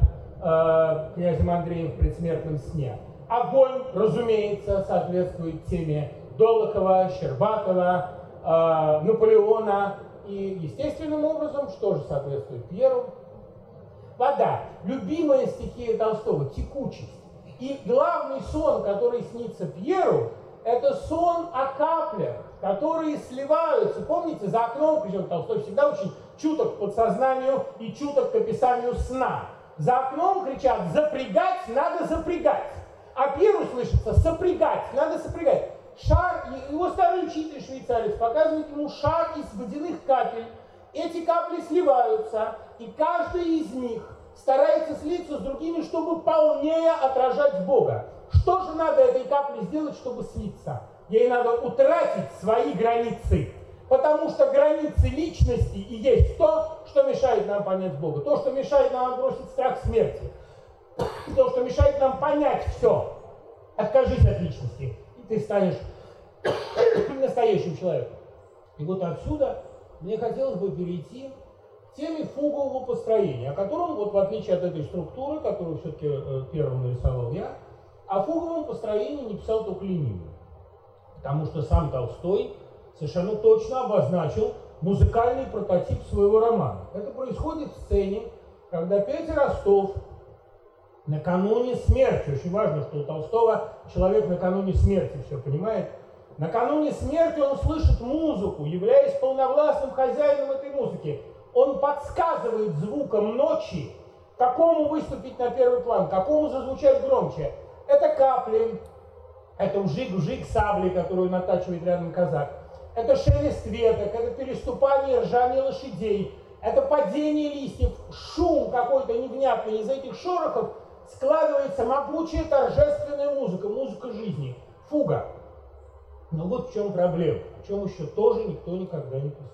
э, князем Андреем в предсмертном сне. Огонь, разумеется, соответствует теме Долохова, Щербатова, э, Наполеона. И естественным образом, что же соответствует Пьеру? Вода. Любимая стихия Толстого – текучесть. И главный сон, который снится Пьеру, это сон о каплях, которые сливаются. Помните, за окном, причем Толстой всегда очень чуток к подсознанию и чуток к описанию сна. За окном кричат «запрягать, надо запрягать». А Пьеру слышится «сопрягать, надо сопрягать». Шар, его старый учитель швейцарец показывает ему шар из водяных капель. Эти капли сливаются, и каждая из них старается слиться с другими, чтобы полнее отражать Бога. Что же надо этой капле сделать, чтобы слиться? Ей надо утратить свои границы. Потому что границы личности и есть то, что мешает нам понять Бога. То, что мешает нам отбросить страх смерти. То, что мешает нам понять все. Откажись от личности, и ты станешь настоящим человеком. И вот отсюда мне хотелось бы перейти к теме фугового построения, о котором, вот в отличие от этой структуры, которую все-таки э, первым нарисовал я, о фуговом построении не писал только Ленин. Потому что сам Толстой совершенно точно обозначил музыкальный прототип своего романа. Это происходит в сцене, когда Петя Ростов накануне смерти, очень важно, что у Толстого человек накануне смерти все понимает, накануне смерти он слышит музыку, являясь полновластным хозяином этой музыки. Он подсказывает звуком ночи, какому выступить на первый план, какому зазвучать громче. Это капли, это ужик-ужик сабли, которую натачивает рядом казак. Это шелест веток, это переступание ржание лошадей, это падение листьев, шум какой-то невнятный. Из этих шорохов складывается могучая торжественная музыка, музыка жизни, фуга. Но вот в чем проблема, о чем еще тоже никто никогда не писал.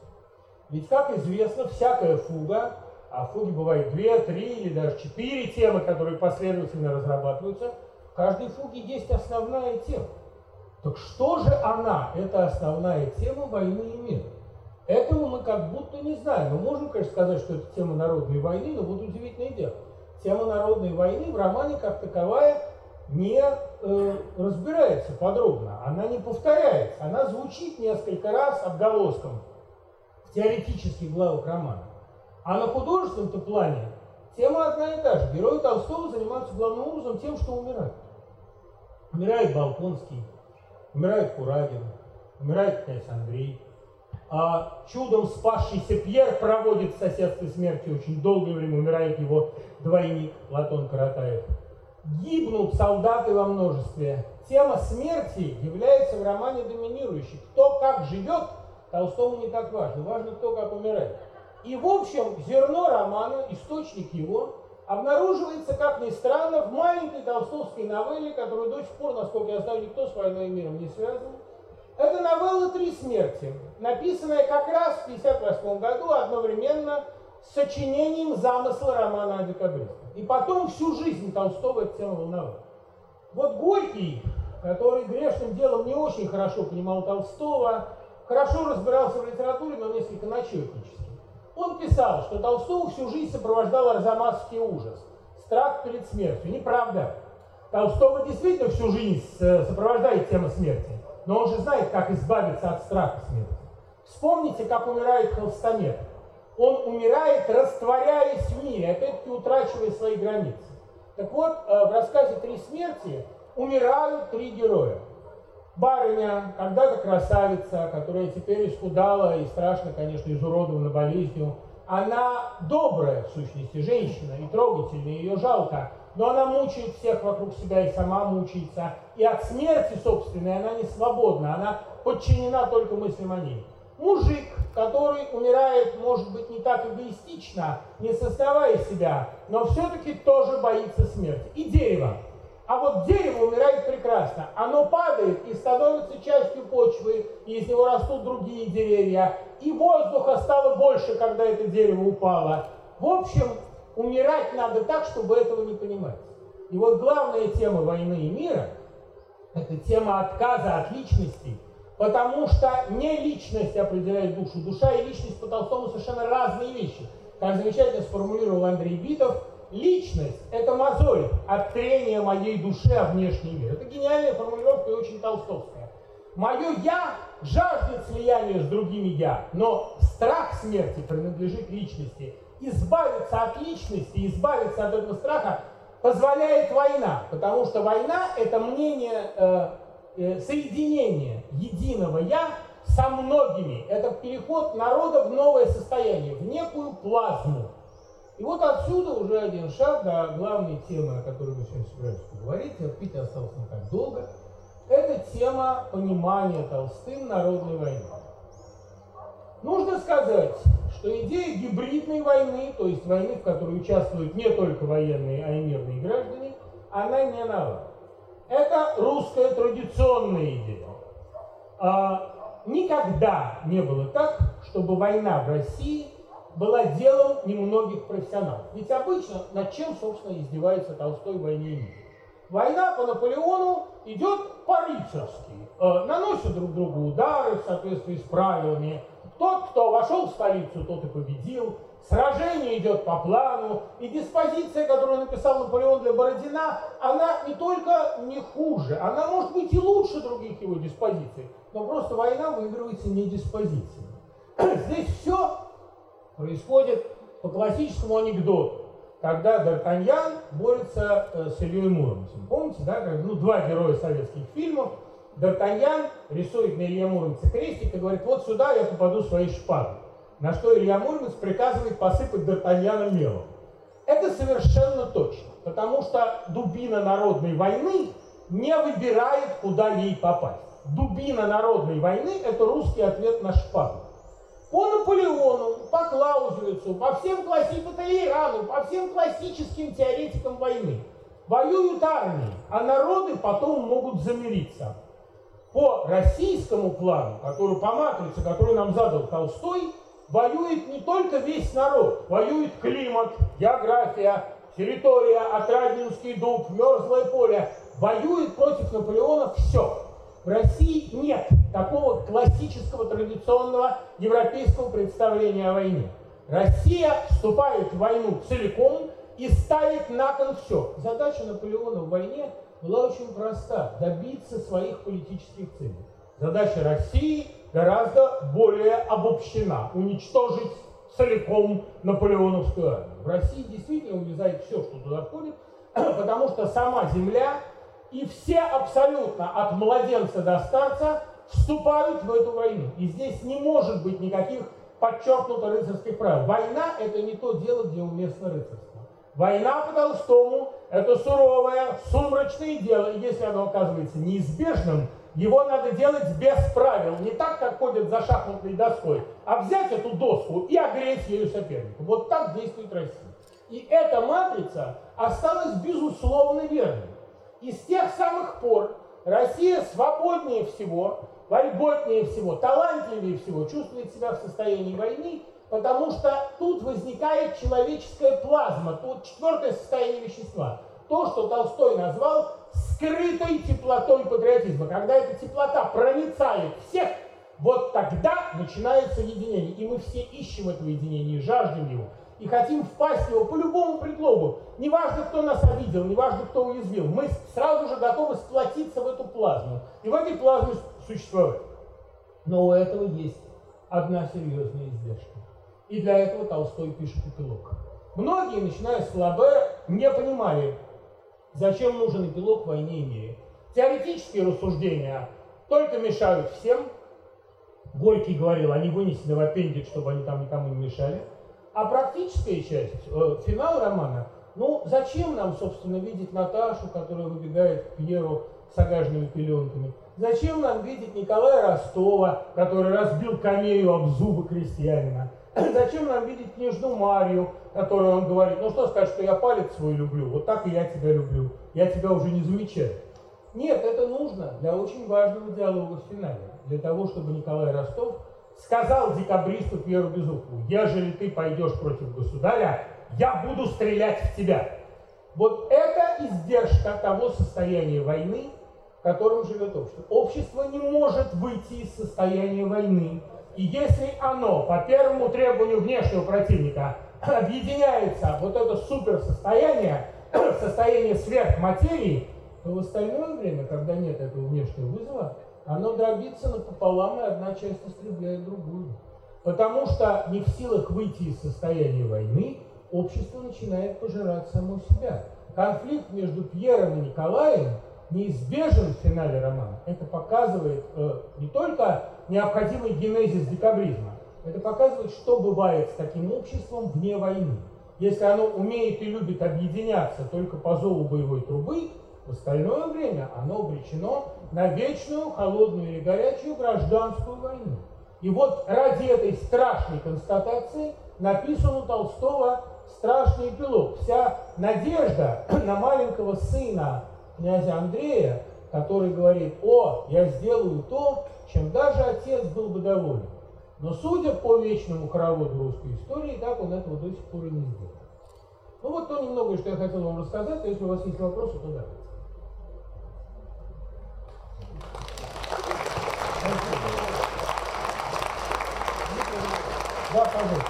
Ведь, как известно, всякая фуга, а в фуге бывает две, три или даже четыре темы, которые последовательно разрабатываются – в каждой фуге есть основная тема. Так что же она, эта основная тема войны и мира? Этого мы как будто не знаем. Мы можем, конечно, сказать, что это тема народной войны, но вот удивительное дело. Тема народной войны в романе как таковая не э, разбирается подробно, она не повторяется, она звучит несколько раз отголоском в теоретических главах романа. А на художественном-то плане Тема одна и та же. Герои Толстого занимаются главным образом тем, что умирают. Умирает Болконский, умирает Курагин, умирает князь Андрей. А чудом спасшийся Пьер проводит в соседстве смерти очень долгое время, умирает его двойник Платон Каратаев. Гибнут солдаты во множестве. Тема смерти является в романе доминирующей. Кто как живет, Толстому не так важно. Важно, кто как умирает. И, в общем, зерно романа, источник его, обнаруживается, как ни странно, в маленькой толстовской новелле, которую до сих пор, насколько я знаю, никто с «Войной и миром» не связан. Это новелла «Три смерти», написанная как раз в 1958 году одновременно с сочинением замысла романа о декабристах. И потом всю жизнь Толстого эта тема волновала. Вот Горький, который грешным делом не очень хорошо понимал Толстого, хорошо разбирался в литературе, но несколько начетнически. Он писал, что Толстого всю жизнь сопровождал арзамасский ужас, страх перед смертью. Неправда. Толстого действительно всю жизнь сопровождает тема смерти, но он же знает, как избавиться от страха смерти. Вспомните, как умирает Холстомер. Он умирает, растворяясь в мире, опять-таки утрачивая свои границы. Так вот, э, в рассказе «Три смерти» умирают три героя. Барыня, когда-то красавица, которая теперь исхудала и страшно, конечно, изуродована болезнью, она добрая, в сущности, женщина, и трогательная, ее жалко, но она мучает всех вокруг себя и сама мучается. И от смерти собственной она не свободна, она подчинена только мыслям о ней. Мужик, который умирает, может быть, не так эгоистично, не создавая себя, но все-таки тоже боится смерти. И дерево, а вот дерево умирает прекрасно. Оно падает и становится частью почвы, и из него растут другие деревья. И воздуха стало больше, когда это дерево упало. В общем, умирать надо так, чтобы этого не понимать. И вот главная тема войны и мира – это тема отказа от личности, потому что не личность определяет душу. Душа и личность по Толстому совершенно разные вещи. Как замечательно сформулировал Андрей Битов – Личность – это мозоль от трения моей души о внешний мир. Это гениальная формулировка и очень толстовская. Мое «я» жаждет слияния с другими «я», но страх смерти принадлежит личности. Избавиться от личности, избавиться от этого страха позволяет война, потому что война – это мнение э, э, соединения единого «я» со многими. Это переход народа в новое состояние, в некую плазму. И вот отсюда уже один шаг до главной темы, о которой мы сегодня собираемся поговорить. Терпеть осталось не так долго. Это тема понимания Толстым народной войны. Нужно сказать, что идея гибридной войны, то есть войны, в которой участвуют не только военные, а и мирные граждане, она не нова. Это русская традиционная идея. А, никогда не было так, чтобы война в России была делом немногих профессионалов. Ведь обычно над чем, собственно, издевается Толстой в «Войне и мире»? Война по Наполеону идет по-рыцарски. Э, наносят друг другу удары в соответствии с правилами. Тот, кто вошел в столицу, тот и победил. Сражение идет по плану. И диспозиция, которую написал Наполеон для Бородина, она не только не хуже, она может быть и лучше других его диспозиций. Но просто война выигрывается не диспозицией. Здесь все происходит по классическому анекдоту когда Д'Артаньян борется э, с Ильей Муромцем. Помните, да, как, ну, два героя советских фильмов, Д'Артаньян рисует на Илье Муромце крестик и говорит, вот сюда я попаду своей шпагой. На что Илья Муромец приказывает посыпать Д'Артаньяна мелом. Это совершенно точно, потому что дубина народной войны не выбирает, куда ей попасть. Дубина народной войны – это русский ответ на шпагу по Наполеону, по Клаузевицу, по всем классикам, по Толерану, по всем классическим теоретикам войны. Воюют армии, а народы потом могут замириться. По российскому плану, который по матрице, который нам задал Толстой, воюет не только весь народ, воюет климат, география, территория, Отрадинский дуб, мерзлое поле. Воюет против Наполеона все. В России нет такого классического традиционного европейского представления о войне. Россия вступает в войну целиком и ставит на кон все. Задача Наполеона в войне была очень проста – добиться своих политических целей. Задача России гораздо более обобщена – уничтожить целиком наполеоновскую армию. В России действительно увязает все, что туда входит, потому что сама земля и все абсолютно, от младенца до старца, вступают в эту войну. И здесь не может быть никаких подчеркнуто рыцарских правил. Война – это не то дело, где уместно рыцарство. Война по Толстому – это суровое, сумрачное дело, и если оно оказывается неизбежным, его надо делать без правил, не так, как ходят за шахматной доской, а взять эту доску и огреть ею соперника. Вот так действует Россия. И эта матрица осталась безусловно верной. И с тех самых пор Россия свободнее всего, вольготнее всего, талантливее всего чувствует себя в состоянии войны, потому что тут возникает человеческая плазма, тут четвертое состояние вещества. То, что Толстой назвал скрытой теплотой патриотизма. Когда эта теплота проницает всех, вот тогда начинается единение. И мы все ищем этого единения, жаждем его и хотим впасть в него по любому предлогу. Неважно, кто нас обидел, неважно, кто уязвил. Мы сразу же готовы сплотиться в эту плазму. И в этой плазме существовать. Но у этого есть одна серьезная издержка. И для этого Толстой пишет эпилог. Многие, начиная с Флабера, не понимали, зачем нужен эпилог в войне и мире. Теоретические рассуждения только мешают всем. Горький говорил, они вынесены в аппендикс, чтобы они там никому не мешали. А практическая часть, э, финал романа, ну зачем нам, собственно, видеть Наташу, которая выбегает к Пьеру с огажными пеленками? Зачем нам видеть Николая Ростова, который разбил камею об зубы крестьянина? Зачем нам видеть княжну Марию, которую он говорит, ну что сказать, что я палец свой люблю, вот так и я тебя люблю, я тебя уже не замечаю. Нет, это нужно для очень важного диалога в финале, для того, чтобы Николай Ростов сказал декабристу Пьеру Безухову, ежели ты пойдешь против государя, я буду стрелять в тебя. Вот это издержка того состояния войны, в котором живет общество. Общество не может выйти из состояния войны. И если оно по первому требованию внешнего противника объединяется вот это суперсостояние, состояние сверхматерии, то в остальное время, когда нет этого внешнего вызова, оно дробится напополам, и одна часть истребляет другую. Потому что не в силах выйти из состояния войны, общество начинает пожирать само себя. Конфликт между Пьером и Николаем неизбежен в финале романа. Это показывает э, не только необходимый генезис декабризма, это показывает, что бывает с таким обществом вне войны. Если оно умеет и любит объединяться только по зову боевой трубы, в остальное время оно обречено на вечную, холодную или горячую гражданскую войну. И вот ради этой страшной констатации написан у Толстого страшный эпилог. Вся надежда на маленького сына князя Андрея, который говорит, о, я сделаю то, чем даже отец был бы доволен. Но судя по вечному хороводу русской истории, так он этого до сих пор и не сделал. Ну вот то немногое, что я хотел вам рассказать. Если у вас есть вопросы, то давайте. Да, пожалуйста.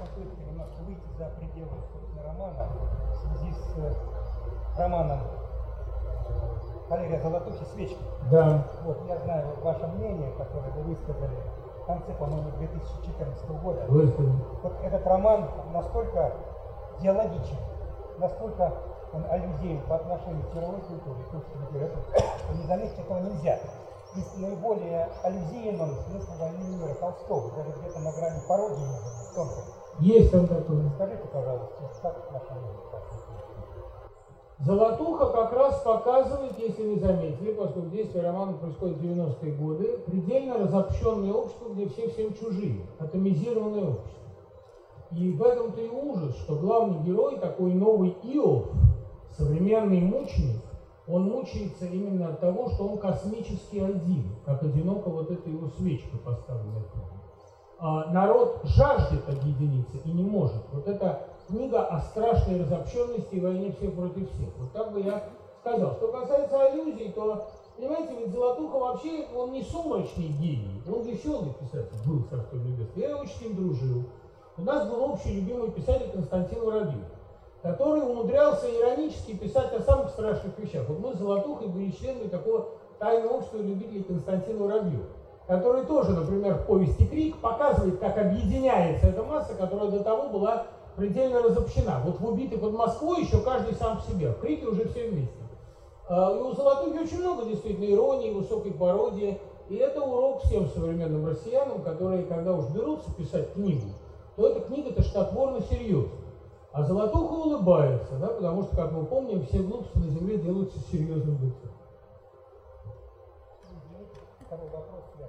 Попытка немножко выйти за пределы, романа в связи с э, романом Валерия Золотухи «Свечки». Да. Вот, я знаю ваше мнение, которое вы высказали в конце, по-моему, 2014 года. Выставим. Вот этот роман настолько диалогичен, настолько он аллюзиен по отношению к мировой культуре, к русской культуре, что не заметить этого нельзя. И наиболее аллюзиен он смысл войны мира Толстого, даже где-то на грани пародии, может быть. Есть там такое. Скажите, пожалуйста, как ваше мнение? Золотуха как раз показывает, если вы заметили, поскольку действие романа происходит в 90-е годы, предельно разобщенное общество, где все всем чужие, атомизированное общество. И в этом-то и ужас, что главный герой, такой новый Иов, современный мученик, он мучается именно от того, что он космически один, как одиноко вот эта его свечка храме. А народ жаждет объединиться и не может. Вот эта книга о страшной разобщенности и войне всех против всех. Вот так бы я сказал. Что касается аллюзий, то, понимаете, ведь Золотуха вообще, он не сумрачный гений, он веселый писатель, был царство небесное. Я очень с ним дружил. У нас был общий любимый писатель Константин Воробьев, который умудрялся иронически писать о самых страшных вещах. Вот мы с Золотухой были членами такого тайного общества любителей Константина Воробьева который тоже, например, в повести «Крик» показывает, как объединяется эта масса, которая до того была предельно разобщена. Вот в «Убитый под Москвой» еще каждый сам по себе, в «Крике» уже все вместе. А, И у Золотухи очень много действительно иронии, высокой пародии. И это урок всем современным россиянам, которые, когда уж берутся писать книгу, то эта книга-то штатворно серьезна. А Золотуха улыбается, да, потому что, как мы помним, все глупости на земле делаются серьезным лицом.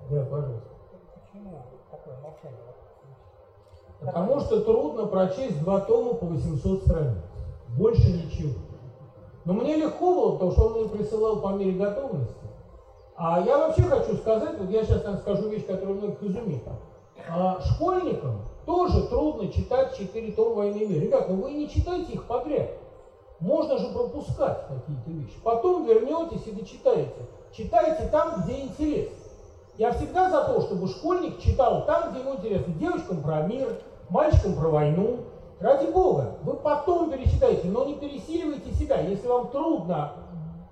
Да, пожалуйста. Почему такое молчание? Потому что трудно прочесть два тома по 800 страниц. Больше ничего. Но мне легко было, потому что он мне присылал по мере готовности. А я вообще хочу сказать, вот я сейчас наверное, скажу вещь, которая многих изумит. А школьникам тоже трудно читать 4 тома «Войны и мира». Ребят, ну вы не читайте их подряд. Можно же пропускать какие-то вещи. Потом вернетесь и дочитаете. Читайте там, где интересно. Я всегда за то, чтобы школьник читал там, где ему интересно. Девочкам про мир, мальчикам про войну. Ради бога, вы потом перечитайте, но не пересиливайте себя. Если вам трудно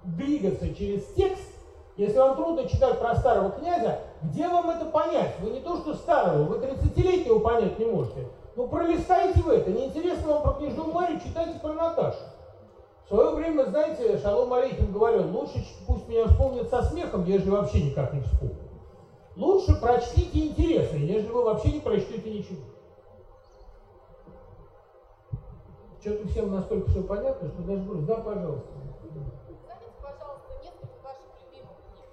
двигаться через текст, если вам трудно читать про старого князя, где вам это понять? Вы не то что старого, вы 30-летнего понять не можете. Ну пролистайте вы это. Неинтересно вам про княжну Марию, читайте про Наташу. В свое время, знаете, Шалом Алейхим говорил, лучше пусть меня вспомнят со смехом, ежели вообще никак не вспомнят. Лучше прочтите интересно, нежели вы вообще не прочтете ничего. Что-то всем настолько все понятно, что даже говорю, да, пожалуйста. Назовите, пожалуйста, несколько ваших любимых книг.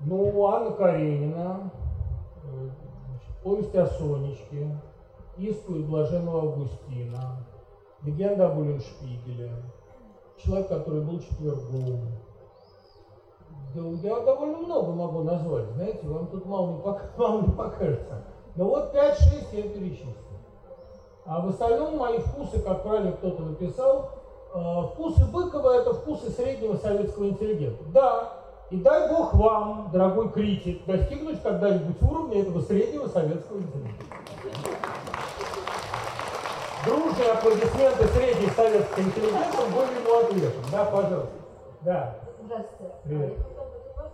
Ну, Анна Каренина, повесть о Сонечке, исповедь Блаженного Августина, легенда об Уллиншпигеле, человек, который был четвергом. Да, я довольно много могу назвать, знаете, вам тут мало не, пок- мало не покажется. Но вот 5-6 я перечислил. А в остальном мои вкусы, как правильно кто-то написал, э, вкусы Быкова это вкусы среднего советского интеллигента. Да, и дай бог вам, дорогой критик, достигнуть когда-нибудь уровня этого среднего советского интеллигента. Дружные аплодисменты средней советской интеллигентам были ему ответом. Да, пожалуйста. Да. Здравствуйте. Привет. Я хотела задать вопрос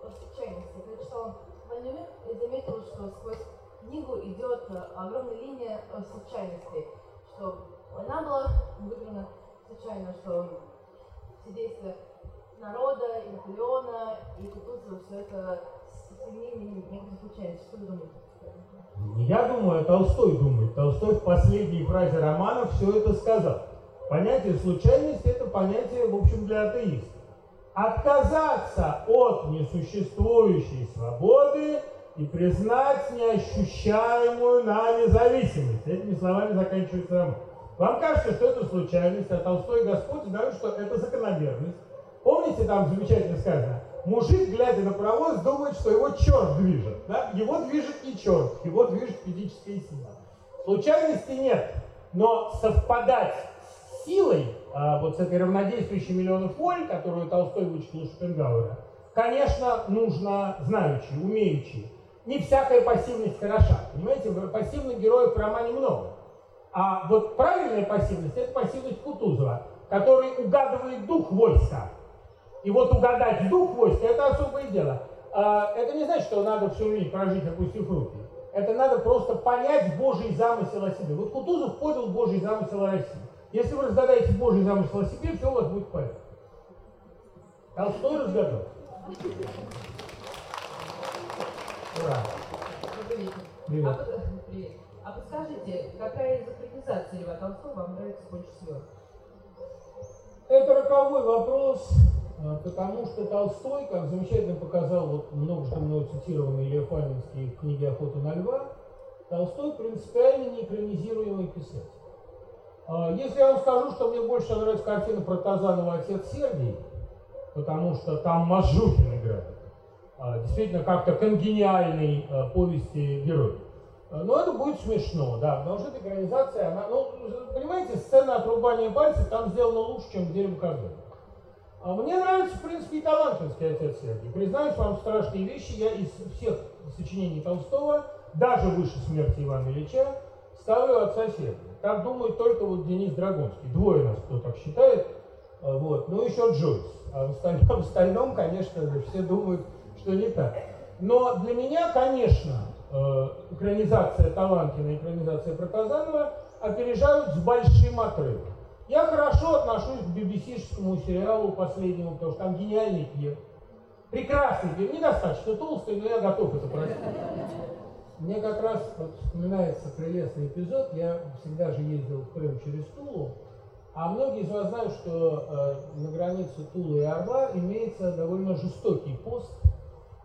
по случайности. Я читала «Вольный мир» и заметила, что сквозь книгу идет э, огромная линия э, случайностей, что война была выиграна случайно, что все действия народа, и Наполеона, и Кутузова, все это с применением некоторых случайностей. Что вы думаете? Не я думаю, а Толстой думает. Толстой в последней фразе романа все это сказал. Понятие случайности – это понятие, в общем, для атеистов. Отказаться от несуществующей свободы и признать неощущаемую нами зависимость. Этими словами заканчивается роман. Вам кажется, что это случайность, а Толстой Господь знают, что это закономерность. Помните, там замечательно сказано, мужик, глядя на паровоз, думает, что его черт движет. Да? Его движет не черт, его движет физическая сила. Случайности нет, но совпадать с силой, вот с этой равнодействующей миллионов воль, которую Толстой вычислил у Шопенгауэра, конечно, нужно знающий, умеющий. Не всякая пассивность хороша. Понимаете, пассивных героев в романе много. А вот правильная пассивность – это пассивность Кутузова, который угадывает дух войска. И вот угадать дух войска – это особое дело. А, это не значит, что надо всю жизнь прожить, опустив руки. Это надо просто понять Божий замысел о себе. Вот Кутузов понял Божий замысел о России. Если вы разгадаете Божий замысел о себе, все у вас будет порядке. Толстой разгадал. Ура. Привет. А, под- привет. А подскажите, какая из экранизаций Льва Толстого вам нравится больше всего? Это роковой вопрос, а, потому что Толстой, как замечательно показал вот многожды мной цитированный Лев Фанинский в книге «Охота на льва», Толстой принципиально неэкранизируемый писатель. А, Если я вам скажу, что мне больше нравится картина Протазанова «Отец Сергий», потому что там Мажухин играет, а, действительно как-то конгениальный а, повести герой. Но это будет смешно, да, потому что эта экранизация, она, ну, понимаете, сцена отрубания пальцев там сделана лучше, чем дерево когда. А мне нравится, в принципе, и талантливский отец Сергий. Признаюсь вам страшные вещи, я из всех сочинений Толстого, даже выше смерти Ивана Ильича, ставлю отца Сергия. Так думает только вот Денис Драгунский. Двое нас, кто так считает. А, Вот. Ну, еще Джойс. А в остальном, в остальном, конечно, все думают, что не так. Но для меня, конечно, э, экранизация Таланкина и экранизация Протазанова опережают с большим отрывом. Я хорошо отношусь к BBC-шскому сериалу последнему, потому что там гениальный Пьер. Прекрасный Пьер, недостаточно толстый, но я готов это простить. Мне как раз вот вспоминается прелестный эпизод. Я всегда же ездил в Крым через Тулу, а многие из вас знают, что э, на границе Тулы и Орла имеется довольно жестокий пост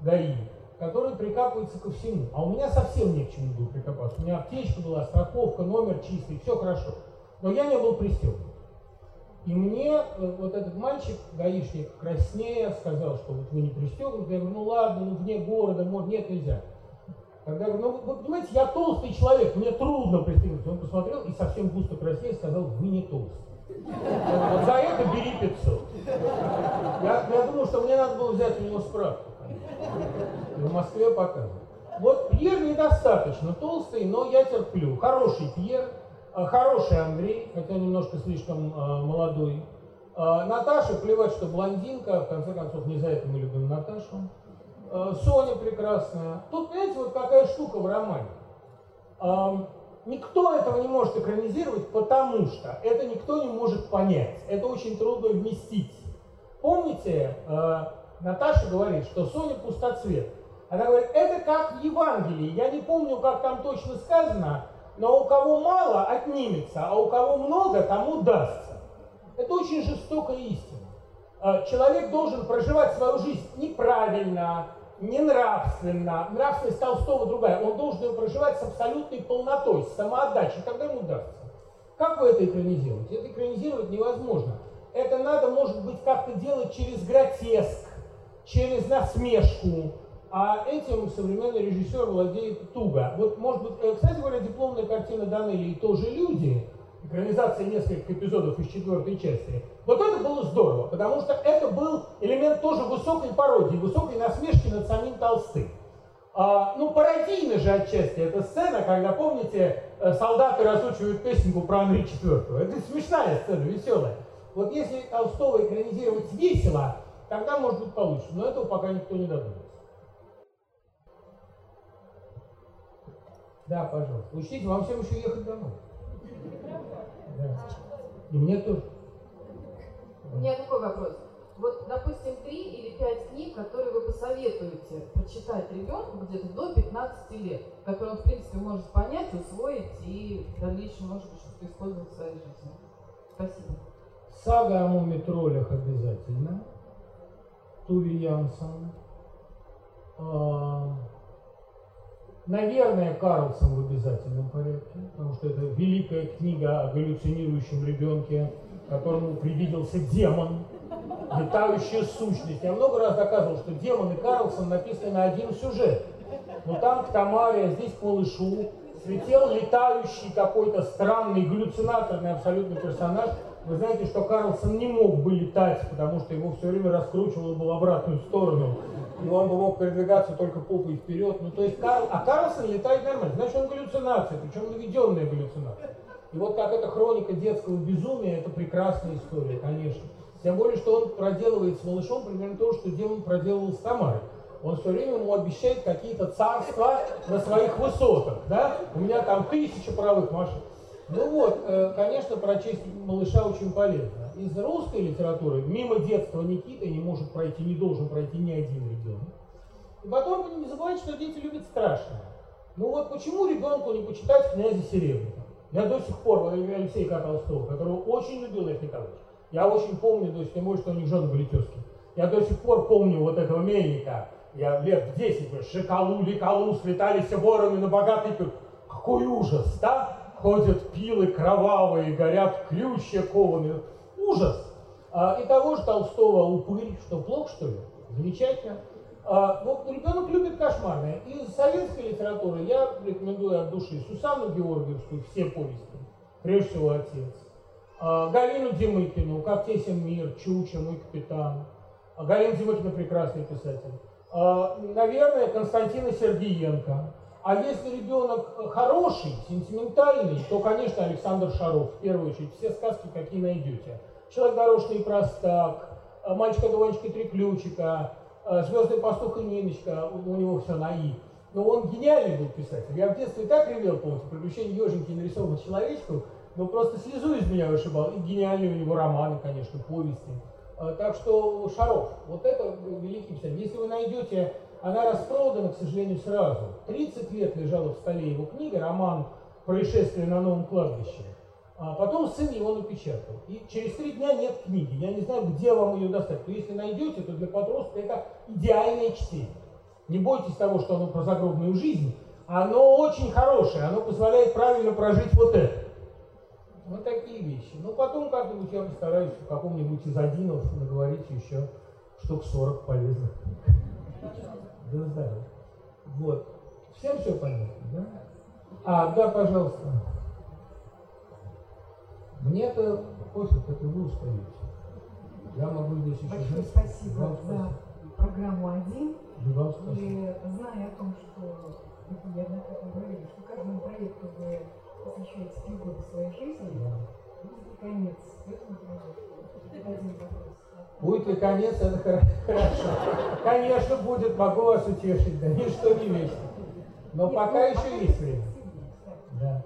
ГАИ, который прикапывается ко всему. А у меня совсем не к чему было прикопаться. У меня аптечка была, страховка, номер чистый, все хорошо. Но я не был пристегнут. И мне э, вот этот мальчик, гаишник, краснея, сказал, что вот вы не пристегнуты. Я говорю, ну ладно, ну вне города, может, нет, нельзя. Тогда я говорю, ну вы понимаете, я толстый человек, мне трудно пристегнуться. Он посмотрел и совсем густо краснея сказал, вы не толстый. Вот за это бери 500. Я, я думаю, что мне надо было взять у него справку. В Москве показывают. Вот Пьер недостаточно толстый, но я терплю. Хороший Пьер, э, хороший Андрей, хотя немножко слишком э, молодой. Э, Наташа, плевать, что блондинка, в конце концов, не за это мы любим Наташу. Э, Соня прекрасная. Тут, понимаете, вот какая штука в романе. Никто этого не может экранизировать, потому что это никто не может понять. Это очень трудно вместить. Помните, э, Наташа говорит, что Соня пустоцвет. Она говорит, это как в Евангелии. Я не помню, как там точно сказано, но у кого мало отнимется, а у кого много, тому дастся. Это очень жестокая истина. Э, Человек должен проживать свою жизнь неправильно, ненравственно. Нравственность Толстого другая. Он должен ее проживать с абсолютной полнотой, с самоотдачей. Тогда ему удастся. Как вы это экранизируете? Это экранизировать невозможно. Это надо, может быть, как-то делать через гротеск, через насмешку. А этим современный режиссер владеет туго. Вот, может быть, э, кстати говоря, дипломная картина Данелии «Тоже люди», экранизация нескольких эпизодов из четвертой части, вот это было здорово, потому что это был элемент тоже высокой пародии, высокой насмешки над самим Толстым. А, ну, пародийно же отчасти эта сцена, когда, помните, э, солдаты разучивают песенку про Анри IV. Это смешная сцена, веселая. Вот если Толстого экранизировать весело, Тогда, может быть, получится. Но этого пока никто не додумался. Да, пожалуйста. Учтите, вам всем еще ехать домой. Да. И мне тоже. У меня такой вопрос. Вот, допустим, три или пять книг, которые вы посоветуете прочитать ребенку где-то до 15 лет, которые он, в принципе, может понять, усвоить и в дальнейшем, может быть, что-то использовать в своей жизни. Спасибо. Сага о мумитролях обязательно. Туви Янсон. А, Наверное, Карлсон в обязательном порядке, потому что это великая книга о галлюцинирующем ребенке, которому привиделся демон, летающая сущность. Я много раз доказывал, что демон и Карлсон написаны на один сюжет. Но там к Тамаре, а здесь к малышу слетел летающий какой-то странный, галлюцинаторный абсолютно персонаж. Вы знаете, что Карлсон не мог бы летать, потому что его все время раскручивало бы в обратную сторону и он бы мог передвигаться только попой вперед. Ну, то есть, Карл, а Карлсон летает нормально, значит, он галлюцинация, причем наведенная галлюцинация. И вот как эта хроника детского безумия, это прекрасная история, конечно. Тем более, что он проделывает с малышом примерно то, что демон проделывал с Тамарой. Он все время ему обещает какие-то царства на своих высотах, да? У меня там тысяча паровых машин. Ну вот, э, конечно, прочесть малыша очень полезно. Из русской литературы мимо детства Никиты не может пройти, не должен пройти ни один ребенок. И потом не забывайте, что дети любят страшное. Ну вот почему ребенку не почитать князя Серебряного? Я до сих пор, время Алексея Толстого, которого очень любил Лев Николаевич, я очень помню, то есть тем более, что у них жены были тезки. Я до сих пор помню вот этого мельника. Я лет в 10, шикалу, ликалу, слетались вороны на богатый пир. Какой ужас, да? ходят пилы кровавые, горят ключи кованые. Ужас! А, и того же Толстого упырь, что плохо, что ли? Замечательно. А, вот ребенок любит кошмарное. Из советской литературы я рекомендую от души Сусанну Георгиевскую, все повести, прежде всего отец. А, Галину Демыкину, «Как тесен мир», «Чуча», «Мой капитан». А, Галина Демыкина прекрасный писатель. Наверное, Константина Сергеенко. А если ребенок э, хороший, сентиментальный, то, конечно, Александр Шаров, в первую очередь, все сказки, какие найдете. Человек дорожный и простак, э, мальчика-двоечка и три ключика, звездный пастух и Ниночка, у него все на «и». Но он гениальный был писатель. Я в детстве так ревел, помните, приключения еженьки нарисованных человечков, но просто слезу из меня вышибал. И гениальные у него романы, конечно, повести. Так что Шаров, вот это великий писатель. Если вы найдете она распродана, к сожалению, сразу. 30 лет лежала в столе его книга, роман «Происшествие на новом кладбище». А потом сын его напечатал. И через три дня нет книги. Я не знаю, где вам ее достать. Но если найдете, то для подростка это идеальное чтение. Не бойтесь того, что оно про загробную жизнь. Оно очень хорошее, оно позволяет правильно прожить вот это. Вот такие вещи. Но потом как-нибудь я постараюсь в каком-нибудь из одинов наговорить еще штук 40 полезных да здоровья. Вот. Всем все понятно, да? А, да, пожалуйста. Мне-то пофиг, это вы устаете. Я могу здесь еще... Большое спасибо Вам за программу «Один». И вам спасибо. И зная о том, что вы неоднократно говорили, что каждому проекту вы посвящаете три года своей жизни, будет конец этому проекту. Это один вопрос. Будет ли конец, это хорошо. Конечно, будет, могу вас утешить, да ничто не весит. Но Нет, пока ну, еще пока есть время. Да.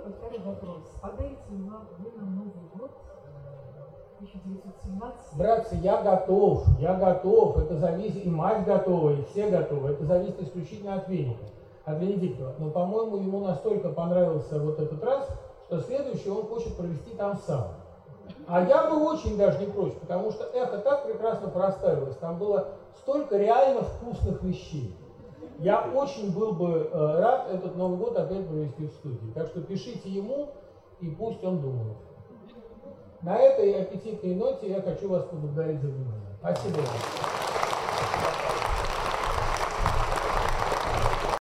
Второй вопрос. Подарите вы нам Новый год э, 1917? Братцы, я готов, я готов, это зависит, и мать готова, и все готовы, это зависит исключительно от Веника, от Венедиктова. Но, по-моему, ему настолько понравился вот этот раз, что следующий он хочет провести там сам. А я бы очень даже не прочь, потому что эхо так прекрасно проставилось, там было столько реально вкусных вещей. Я очень был бы э, рад этот Новый год опять провести в студии. Так что пишите ему, и пусть он думает. На этой аппетитной ноте я хочу вас поблагодарить за внимание. Спасибо вам.